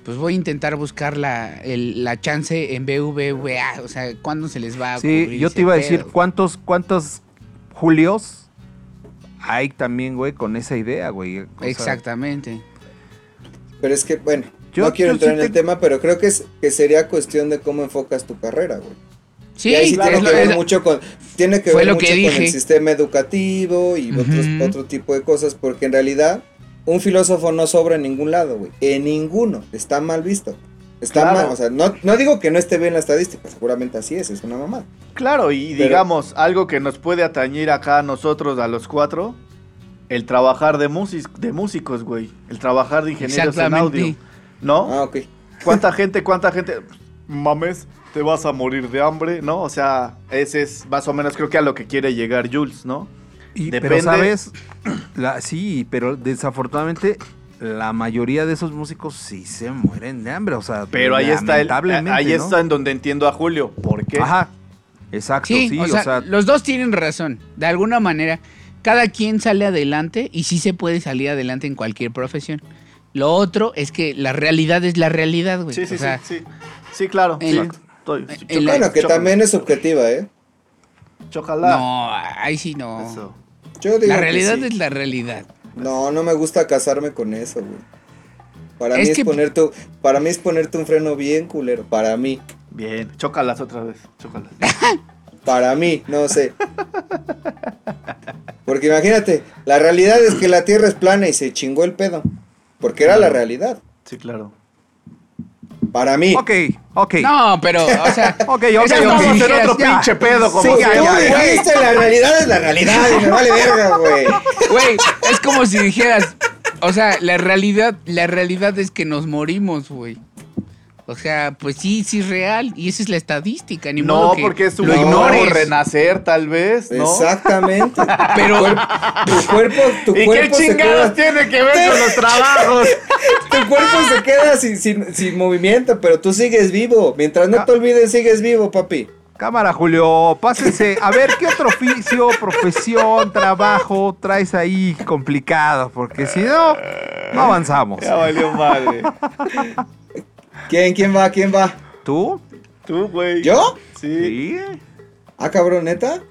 pues voy a intentar buscar la, el- la chance en BBVA. O sea, ¿cuándo se les va a Sí, yo te iba a decir, pedo? ¿cuántos, cuántos Julios hay también, güey, con esa idea, güey? O sea, Exactamente. Pero es que, bueno, Yo- no quiero yo entrar sí en el te- tema, pero creo que, es, que sería cuestión de cómo enfocas tu carrera, güey. Sí, y ahí sí claro, tiene que ver lo- mucho con, tiene que Fue ver lo mucho que con el dije. sistema educativo y otros, otro tipo de cosas, porque en realidad un filósofo no sobra en ningún lado, güey. En ninguno. Está mal visto. Está Claro. mal, o sea, no, no digo que no esté bien la estadística, seguramente así es, es una mamada. Claro, y Pero- digamos, algo que nos puede atañir acá a nosotros, a los cuatro, el trabajar de, músic- de músicos, güey. El trabajar de ingenieros en audio. ¿No? Ah, ok. ¿Cuánta gente, cuánta gente? Mames, te vas a morir de hambre, ¿no? O sea, ese es más o menos creo que a lo que quiere llegar Jules, ¿no? y- Depende- Pero, ¿sabes? La- sí, pero desafortunadamente la mayoría de esos músicos sí se mueren de hambre, o sea, Pero ahí está el, lamentablemente, ahí ¿no? está en donde entiendo a Julio. ¿Por qué? Ajá, exacto, Sí, sí, o, sea, los dos tienen razón. De alguna manera, cada quien sale adelante y sí se puede salir adelante en cualquier profesión. Lo otro es que la realidad es la realidad, güey. Sí, sí, o sea, sí, sí. Sí, claro. en sí. Estoy- en la- Bueno, que también es subjetiva, ¿eh? chócala. No, ahí sí no. Eso. Yo digo La realidad sí. es la realidad. No, no me gusta casarme con eso, güey. Para Es mí es que- ponerte, para mí es ponerte un freno bien culero. Para mí, Bien, chócalas otra vez. Chócalas. para mí, no sé. Porque imagínate, la realidad es que la Tierra es plana y se chingó el pedo. Porque era la realidad. Sí, claro. Para mí. Ok, ok. No, pero, o sea, Ok, ok, si Estamos en otro ya, pinche pedo, como Sí, ya, tú ya, ya. dijiste, la realidad es la realidad y me vale verga, güey. Güey, es como si dijeras, o sea, la realidad, la realidad es que nos morimos, güey. O sea, pues sí, sí es real. Y esa es la estadística, ni modo No, que porque es un renacer, tal vez, ¿no? Exactamente. Pero- tu, cuerpo- tu cuerpo, ¿Y qué cuerpo se chingados queda, tiene que ver con los trabajos? tu cuerpo se queda sin, sin, sin movimiento, pero tú sigues vivo. Mientras no te olvides, sigues vivo, papi. Cámara, Julio, pásense. A ver, ¿qué otro oficio, profesión, trabajo traes ahí complicado? Porque si no, no avanzamos. Ya valió madre. ¿Quién, quién va? ¿Quién va? ¿Tú? ¿Tú, güey? ¿Yo? Sí. Sí. Ah, cabrón, neta.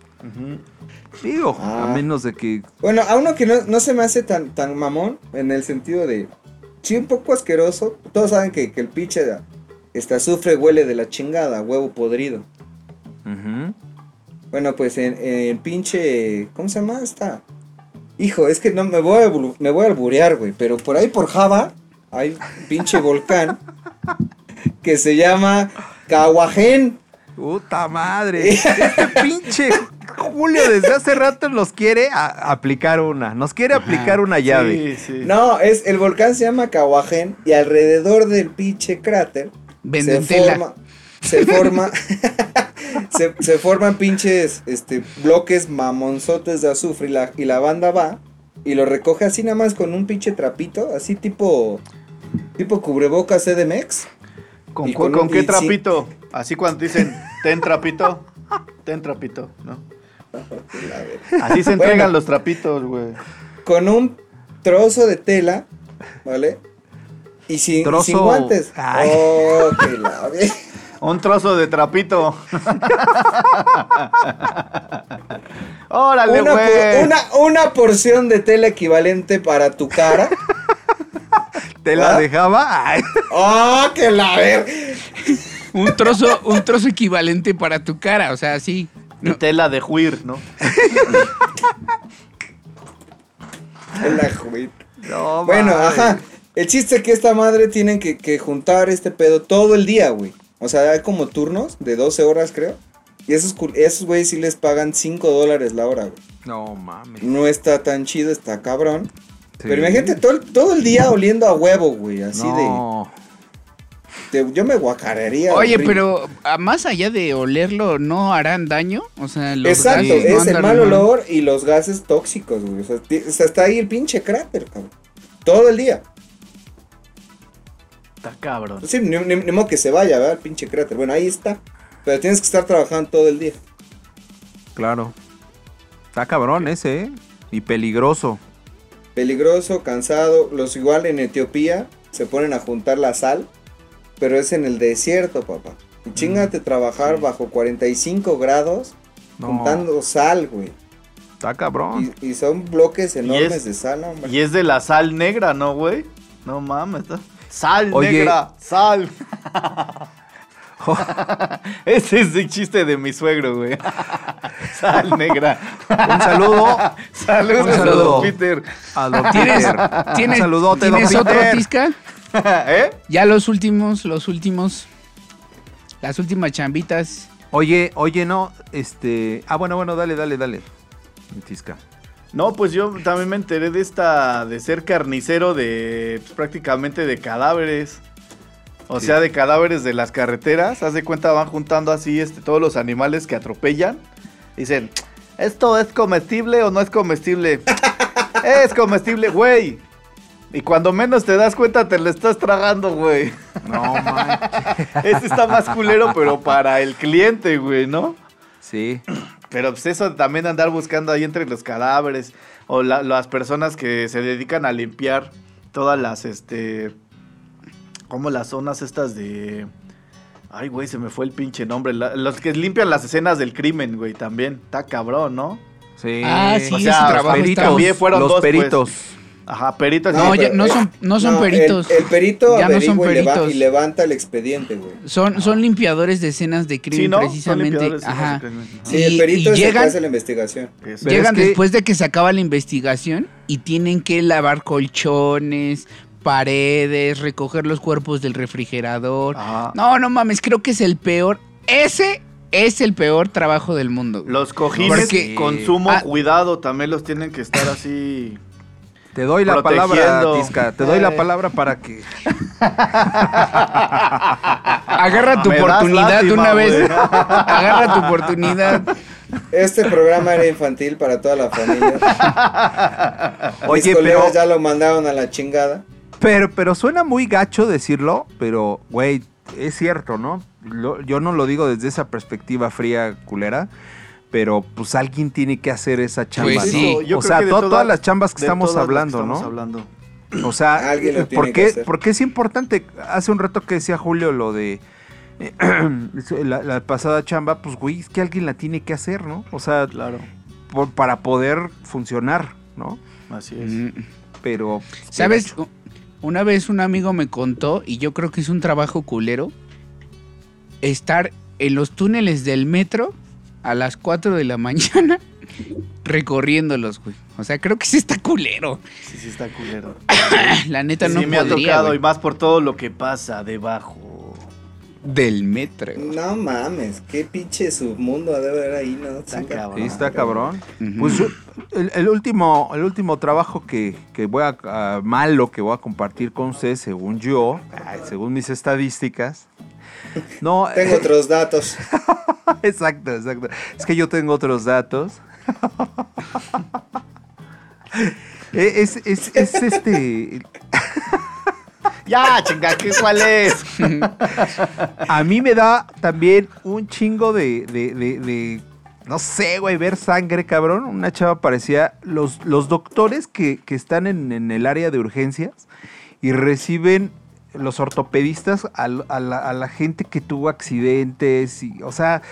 Digo, Ah. a menos de que. Bueno, a uno que no, no se me hace tan, tan mamón, en el sentido de. Sí, un poco asqueroso. Todos saben que, que el pinche esta azufre huele de la chingada, huevo podrido. Ujú. Bueno, pues en, en pinche. ¿Cómo se llama esta? Hijo, es que no me voy a, me voy a alburear, güey. Pero por ahí por Java hay un pinche volcán que se llama Cahuajén. Puta madre. Este pinche Julio desde hace rato nos quiere a- aplicar una. Nos quiere aplicar una llave. Sí, sí. No, es el volcán se llama Cahuajén y alrededor del pinche cráter se forma se forma se, se forman pinches este, bloques mamonzotes de azufre y la, y la banda va y lo recoge así nada más con un pinche trapito, así tipo tipo cubrebocas CDMX. ¿Con, con con qué sí. trapito? Así cuando dicen, ten trapito, ten trapito, ¿no? Así se entregan Bueno. los trapitos, güey. Con un trozo de tela, ¿vale? Y sin, Trozo- sin guantes. Ay. Oh, que la Un trozo de trapito. Órale, Una, güey. por- una, una porción de tela equivalente para tu cara. ¿Te la ¿Ah? dejaba? Ay. ¡Oh, que la ver! Un trozo, un trozo equivalente para tu cara, o sea, sí. Y tela de juir, ¿no? La juguete. No, Bueno, ajá. El chiste es que esta madre tienen que, que juntar este pedo todo el día, güey. O sea, hay como turnos de 12 horas, creo. Y esos, esos güeyes sí les pagan 5 dólares la hora, güey. No mames. No está tan chido, está cabrón. Sí. Pero imagínate todo, el- todo el día oliendo a huevo, güey. Así No. de, de- Yo me guacarearía. Oye, horrible. pero a- más allá de olerlo, ¿no harán daño? O sea, los Exacto, gases no es el mal mal. olor y los gases tóxicos, güey. O sea, o sea, está ahí el pinche cráter, cabrón. Todo el día. Está cabrón. Sí, ni, ni- ni modo que se vaya, ¿verdad? El pinche cráter. Bueno, ahí está. Pero tienes que estar trabajando todo el día. Claro. Está cabrón ese, ¿eh? Y peligroso. Peligroso, cansado. Los igual en Etiopía se ponen a juntar la sal. Pero es en el desierto, papá. Y chingate trabajar bajo 45 grados No. juntando sal, güey. Está cabrón. Y, y son bloques enormes es- de sal, hombre. Y es de la sal negra, ¿no, güey? No mames. Sal Oye. negra, sal. Ese es el chiste de mi suegro, güey. Sal negra. Un saludo Saludos, Un saludo. don Peter. a don ¿Tienes, Peter. ¿tienes, Un saludote, don ¿tienes otro Peter. tisca? ¿Eh? Ya los últimos, los últimos. Las últimas chambitas. Oye, oye, no, este... Ah, bueno, bueno, dale, dale, dale. Tisca. No, pues yo también me enteré de esta, de ser carnicero de, pues, prácticamente de cadáveres. O Sí. sea, de cadáveres de las carreteras. Haz de cuenta, van juntando así este, todos los animales que atropellan. Dicen, ¿esto es comestible o no es comestible? es comestible, güey. Y cuando menos te das cuenta, te lo estás tragando, güey. No, man. Este está más culero, pero para el cliente, güey, ¿no? Sí. Pero pues eso también andar buscando ahí entre los cadáveres o la- las personas que se dedican a limpiar todas las, este, como las zonas estas de... Ay, güey, se me fue el pinche nombre. La- los que limpian las escenas del crimen, güey, también. Está cabrón, ¿no? Sí. Ah, sí, O sea, trabajo peritos, fueron los dos, pues. peritos. Ajá, peritos. No, sí, ya- pero- no son, no son peritos. El, el perito Ya no son peritos. y levanta el expediente, güey. Son, son limpiadores de escenas de crimen, Sí, ¿no? Precisamente. Ajá. de crimen. Sí, Y- el perito y es el que llegan- hace la investigación. Llegan es que- después de que se acaba la investigación y tienen que lavar colchones, paredes, recoger los cuerpos del refrigerador. Ajá. No, no mames, creo que es el peor. Ese es el peor trabajo del mundo. Los cojines Porque- con sumo Ah. cuidado también los tienen que estar así. Te doy la palabra. Tisca. Te doy la Eh. palabra para que... Agarra tu Me oportunidad de lástima, una vez. güey. Agarra tu oportunidad. Este programa era infantil para toda la familia. Oye, Mis colegas pero- ya lo mandaron a la chingada. Pero, pero suena muy gacho decirlo, pero, güey, es cierto, ¿no? Lo- yo no lo digo desde esa perspectiva fría, culera, pero pues alguien tiene que hacer esa chamba, Pues ¿no? sí. Yo o creo sea, to- todas- todas las chambas que estamos todas las que hablando, estamos ¿no? hablando. O sea, Alguien lo tiene ¿por que qué, hacer. por qué es importante? Hace un rato que decía Julio lo de eh, la, la pasada chamba, pues güey, es que alguien la tiene que hacer, ¿no? O sea, Claro, por- para poder funcionar, ¿no? así es. Mm. Pero... ¿Sabes? Una vez un amigo me contó, y yo creo que es un trabajo culero, estar en los túneles del metro a las 4 de la mañana recorriéndolos, güey. O sea, creo que sí está culero. Sí, sí está culero. La neta sí no me ha podría, tocado güey. y más por todo lo que pasa debajo. Del metro. No mames, qué pinche submundo debe haber ahí, ¿no? Está Sí, cabrón. Sí, está cabrón. Pues el, el último, el último trabajo que, que voy a, malo que voy a compartir con ustedes, según yo, ay, según mis estadísticas, No, Tengo otros datos. exacto, exacto. Es que yo tengo otros datos. Eh, es, es, es este. Ya, chinga, ¿qué cuál es? A mí me da también un chingo de. de, de- de- no sé, güey, ver sangre, cabrón. Una chava parecía. Los, los doctores que, que están en, en el área de urgencias y reciben los ortopedistas a, a la, a la gente que tuvo accidentes. Y, o sea,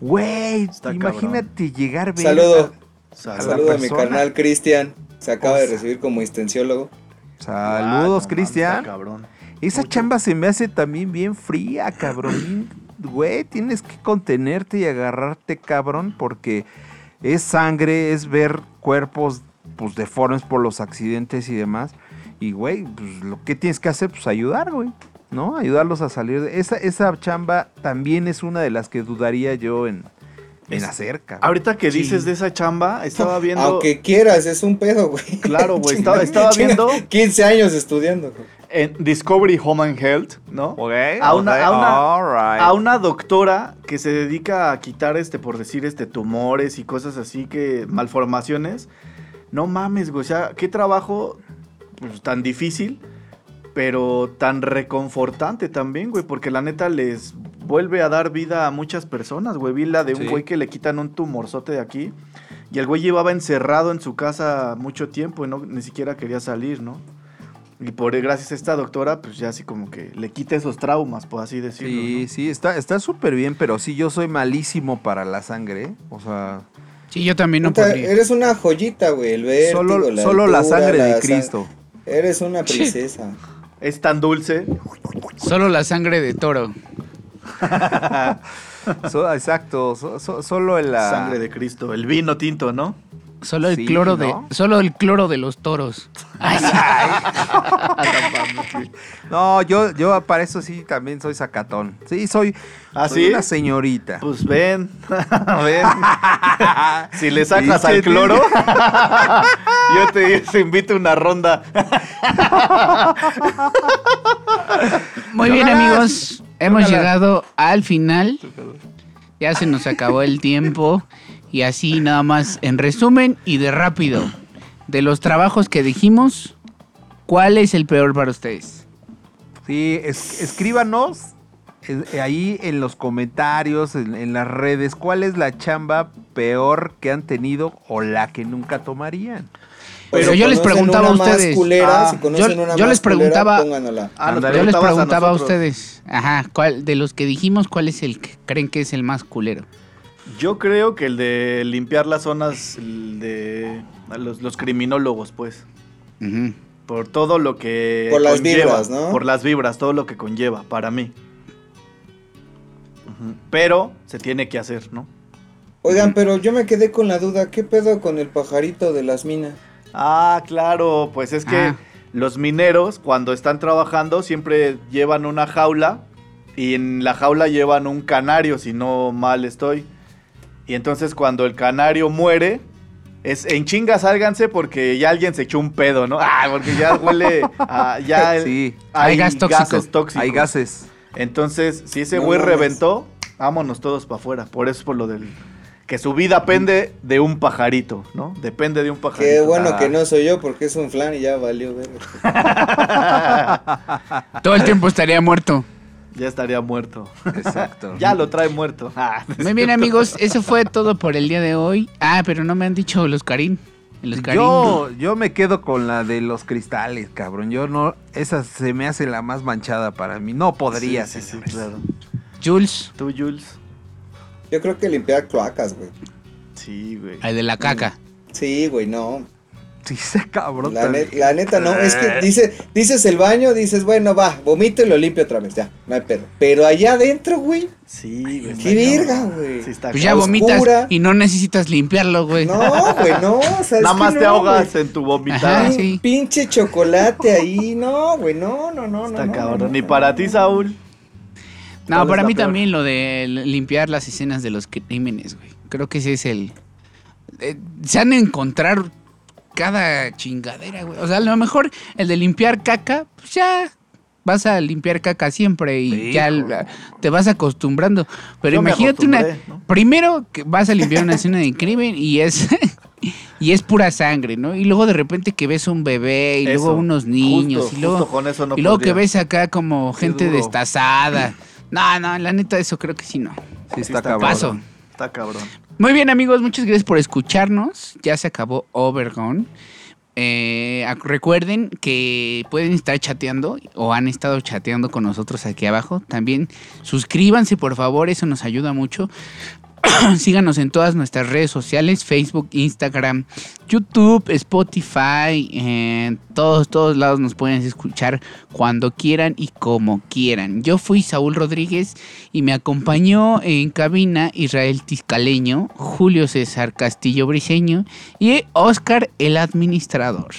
güey, Está imagínate llegar a. Saludo. Saludos. Saludo a mi carnal Cristian. Se acaba de recibir como extensiólogo. Saludos, Ah, no Cristian. cabrón. Esa chamba se me hace también bien fría, cabrón. Güey, tienes que contenerte y agarrarte, cabrón, porque es sangre, es ver cuerpos pues deformes por los accidentes y demás. Y, güey, pues lo que tienes que hacer, pues ayudar, güey. ¿No? Ayudarlos a salir de... Esa, esa chamba también es una de las que dudaría yo en, en Es- hacer, cabrón. Ahorita que dices de esa chamba, estaba viendo. Aunque quieras, es un pedo, güey. Claro, güey, estaba- estaba viendo- 15 años estudiando, güey. en Discovery Home and Health, ¿no? Ok, a, una, a, una, a una doctora que se dedica a quitar, este, por decir, este, tumores y cosas así, que malformaciones. No mames, güey, o sea, qué trabajo pues, tan difícil, pero tan reconfortante también, güey, porque la neta les vuelve a dar vida a muchas personas, güey. Vi la de un Sí. güey que le quitan un tumorzote de aquí. Y el güey llevaba encerrado en su casa mucho tiempo y no, ni siquiera quería salir, ¿no? Y por gracias a esta doctora, pues ya así como que le quita esos traumas, por así decirlo. Sí, ¿no? sí, está está súper bien, pero sí, yo soy malísimo para la sangre, ¿eh? O sea... Sí, yo también no podría. eres una joyita, güey. El vértigo, Solo, la solo la sangre la de sang- Cristo. Eres una princesa. Es tan dulce. Solo la sangre de toro. So- exacto, so- so- solo en la... Sangre de Cristo. El vino tinto, ¿no? Solo el Sí, cloro ¿no? de. Solo el cloro de los toros. Ay. No, yo, yo para eso sí también soy sacatón. Sí, soy, ¿Ah, soy sí? una señorita. Pues ven, ven. si le sacas al cloro, yo te, te invito a una ronda. Muy bien, amigos. Hemos llegado al final. Ya se nos acabó el tiempo. Y así nada más, en resumen y de rápido, de los trabajos que dijimos, ¿cuál es el peor para ustedes? Sí, es- escríbanos eh, ahí en los comentarios, en, en las redes, cuál es la chamba peor que han tenido o la que nunca tomarían. Pero yo les preguntaba a ustedes. culera, Ah, si conocen yo- una yo más les preguntaba-. Ah. Yo les preguntaba a, ustedes, ajá, ¿cuál, de los que dijimos, ¿cuál es el que creen que es el más culero? Yo creo que el de limpiar las zonas de los, los criminólogos, pues. Por todo lo que Por las conlleva, vibras, ¿no? Por las vibras, todo lo que conlleva, para mí. Pero se tiene que hacer, ¿no? Oigan, pero yo me quedé con la duda, ¿qué pedo con el pajarito de las minas? Ah, claro, pues es que Ah. los mineros cuando están trabajando siempre llevan una jaula y en la jaula llevan un canario, si no mal estoy. Y entonces cuando el canario muere, es en chinga sálganse porque ya alguien se echó un pedo, ¿no? Ah, porque ya huele a, ya el- Sí, hay gas tóxico. gases tóxicos. hay gases. Entonces, si ese güey reventó, vámonos todos para afuera. Por eso es por lo del que su vida pende de un pajarito, ¿no? Depende de un pajarito. Qué bueno Ah. que no soy yo porque es un flan y ya valió ver. Todo el tiempo estaría muerto. Ya estaría muerto. Exacto. ya lo trae muerto. Ah, Muy bien, amigos, eso fue todo por el día de hoy. Ah, pero no me han dicho los Karim. Los Karim. Yo, yo me quedo con la de los cristales, cabrón. Yo no, esa se me hace la más manchada para mí. No podría Sí, sí, sí, claro. Jules, ¿Tú, Jules? Yo creo que limpiar cloacas, güey. Sí, güey. el de la caca. Sí, güey, no. Sí, ese cabrón. La, la neta no. Es que dice, dices el baño, dices, bueno, va, vomito y lo limpio otra vez, ya, no hay pedo. Pero allá adentro, güey, Sí, güey. qué verga, güey. Sí, está Pues ya oscura. vomitas y no necesitas limpiarlo, güey. no, güey, no. O sea, Nada más te no, ahogas güey. en tu vomitar. Sí. Pinche chocolate ahí, no, güey, no, no, no, Está no. cabrón. no, Ni para no, ti, no. Saúl. No, ¿Cuál es para mí peor? también lo de limpiar las escenas de los crímenes, güey. Creo que ese es el... eh, se han de encontrar cada chingadera, güey. O sea, a lo mejor el de limpiar caca, pues ya vas a limpiar caca siempre y ya la- te vas acostumbrando. Pero Yo imagínate una... Primero que vas a limpiar una escena de crimen y es... Y es pura sangre, ¿no? Y luego de repente que ves un bebé y Eso, luego unos niños justo, y luego, no y luego que ves acá como gente destazada. No, no, la neta eso creo que sí no. Sí, Sí está, cabrón. Paso. Está cabrón. Muy bien amigos, muchas gracias por escucharnos. Ya se acabó Overgone. Eh, recuerden que pueden estar chateando o han estado chateando con nosotros aquí abajo. También suscríbanse por favor, eso nos ayuda mucho. Síganos en todas nuestras redes sociales, Facebook, Instagram, YouTube, Spotify, en todos, todos lados nos pueden escuchar cuando quieran y como quieran. Yo fui Saúl Rodríguez y me acompañó en cabina Israel Tiscaleño, Julio César Castillo Briseño y Oscar el administrador.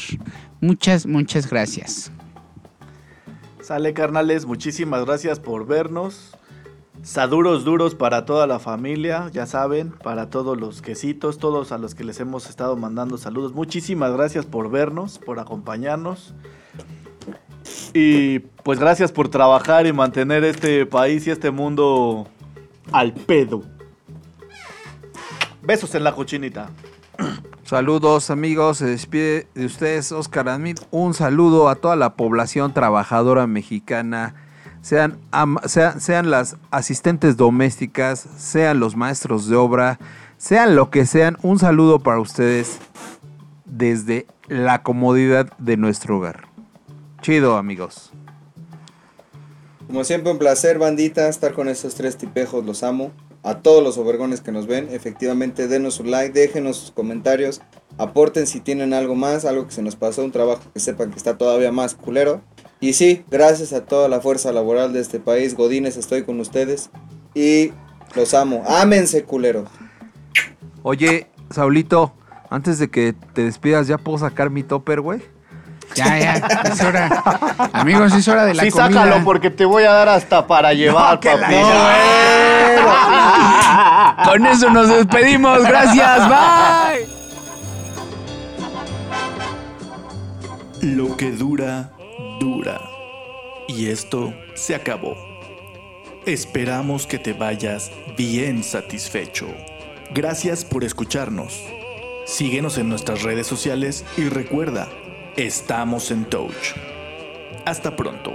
Muchas, muchas gracias. Sale, carnales, muchísimas gracias por vernos. Saduros duros para toda la familia, ya saben, para todos los quesitos, todos a los que les hemos estado mandando saludos. Muchísimas gracias por vernos, por acompañarnos. Y pues gracias por trabajar y mantener este país y este mundo al pedo. Besos en la cochinita. Saludos amigos, se despide de ustedes Oscar Admit. Un saludo a toda la población trabajadora mexicana, sean, am- sea- sean las asistentes domésticas, sean los maestros de obra, sean lo que sean. Un saludo para ustedes desde la comodidad de nuestro hogar. Chido amigos. Como siempre, un placer, bandita, estar con estos tres tipejos, los amo. A todos los overgones que nos ven, efectivamente, denos su like, déjenos sus comentarios, aporten si tienen algo más, algo que se nos pasó, un trabajo que sepan que está todavía más culero. Y sí, gracias a toda la fuerza laboral de este país, Godines, estoy con ustedes y los amo. Ámense, culero. Oye, Saulito, antes de que te despidas, ¿ya puedo sacar mi topper, güey? Ya, ya, es hora. Amigos, es hora de la Sí, comida. sácalo porque te voy a dar hasta para llevar, la- papi. Con eso nos despedimos. Gracias. Bye. Lo que dura, dura. Y esto se acabó. Esperamos que te vayas bien satisfecho. Gracias por escucharnos. Síguenos en nuestras redes sociales y recuerda, estamos en Touch. Hasta pronto.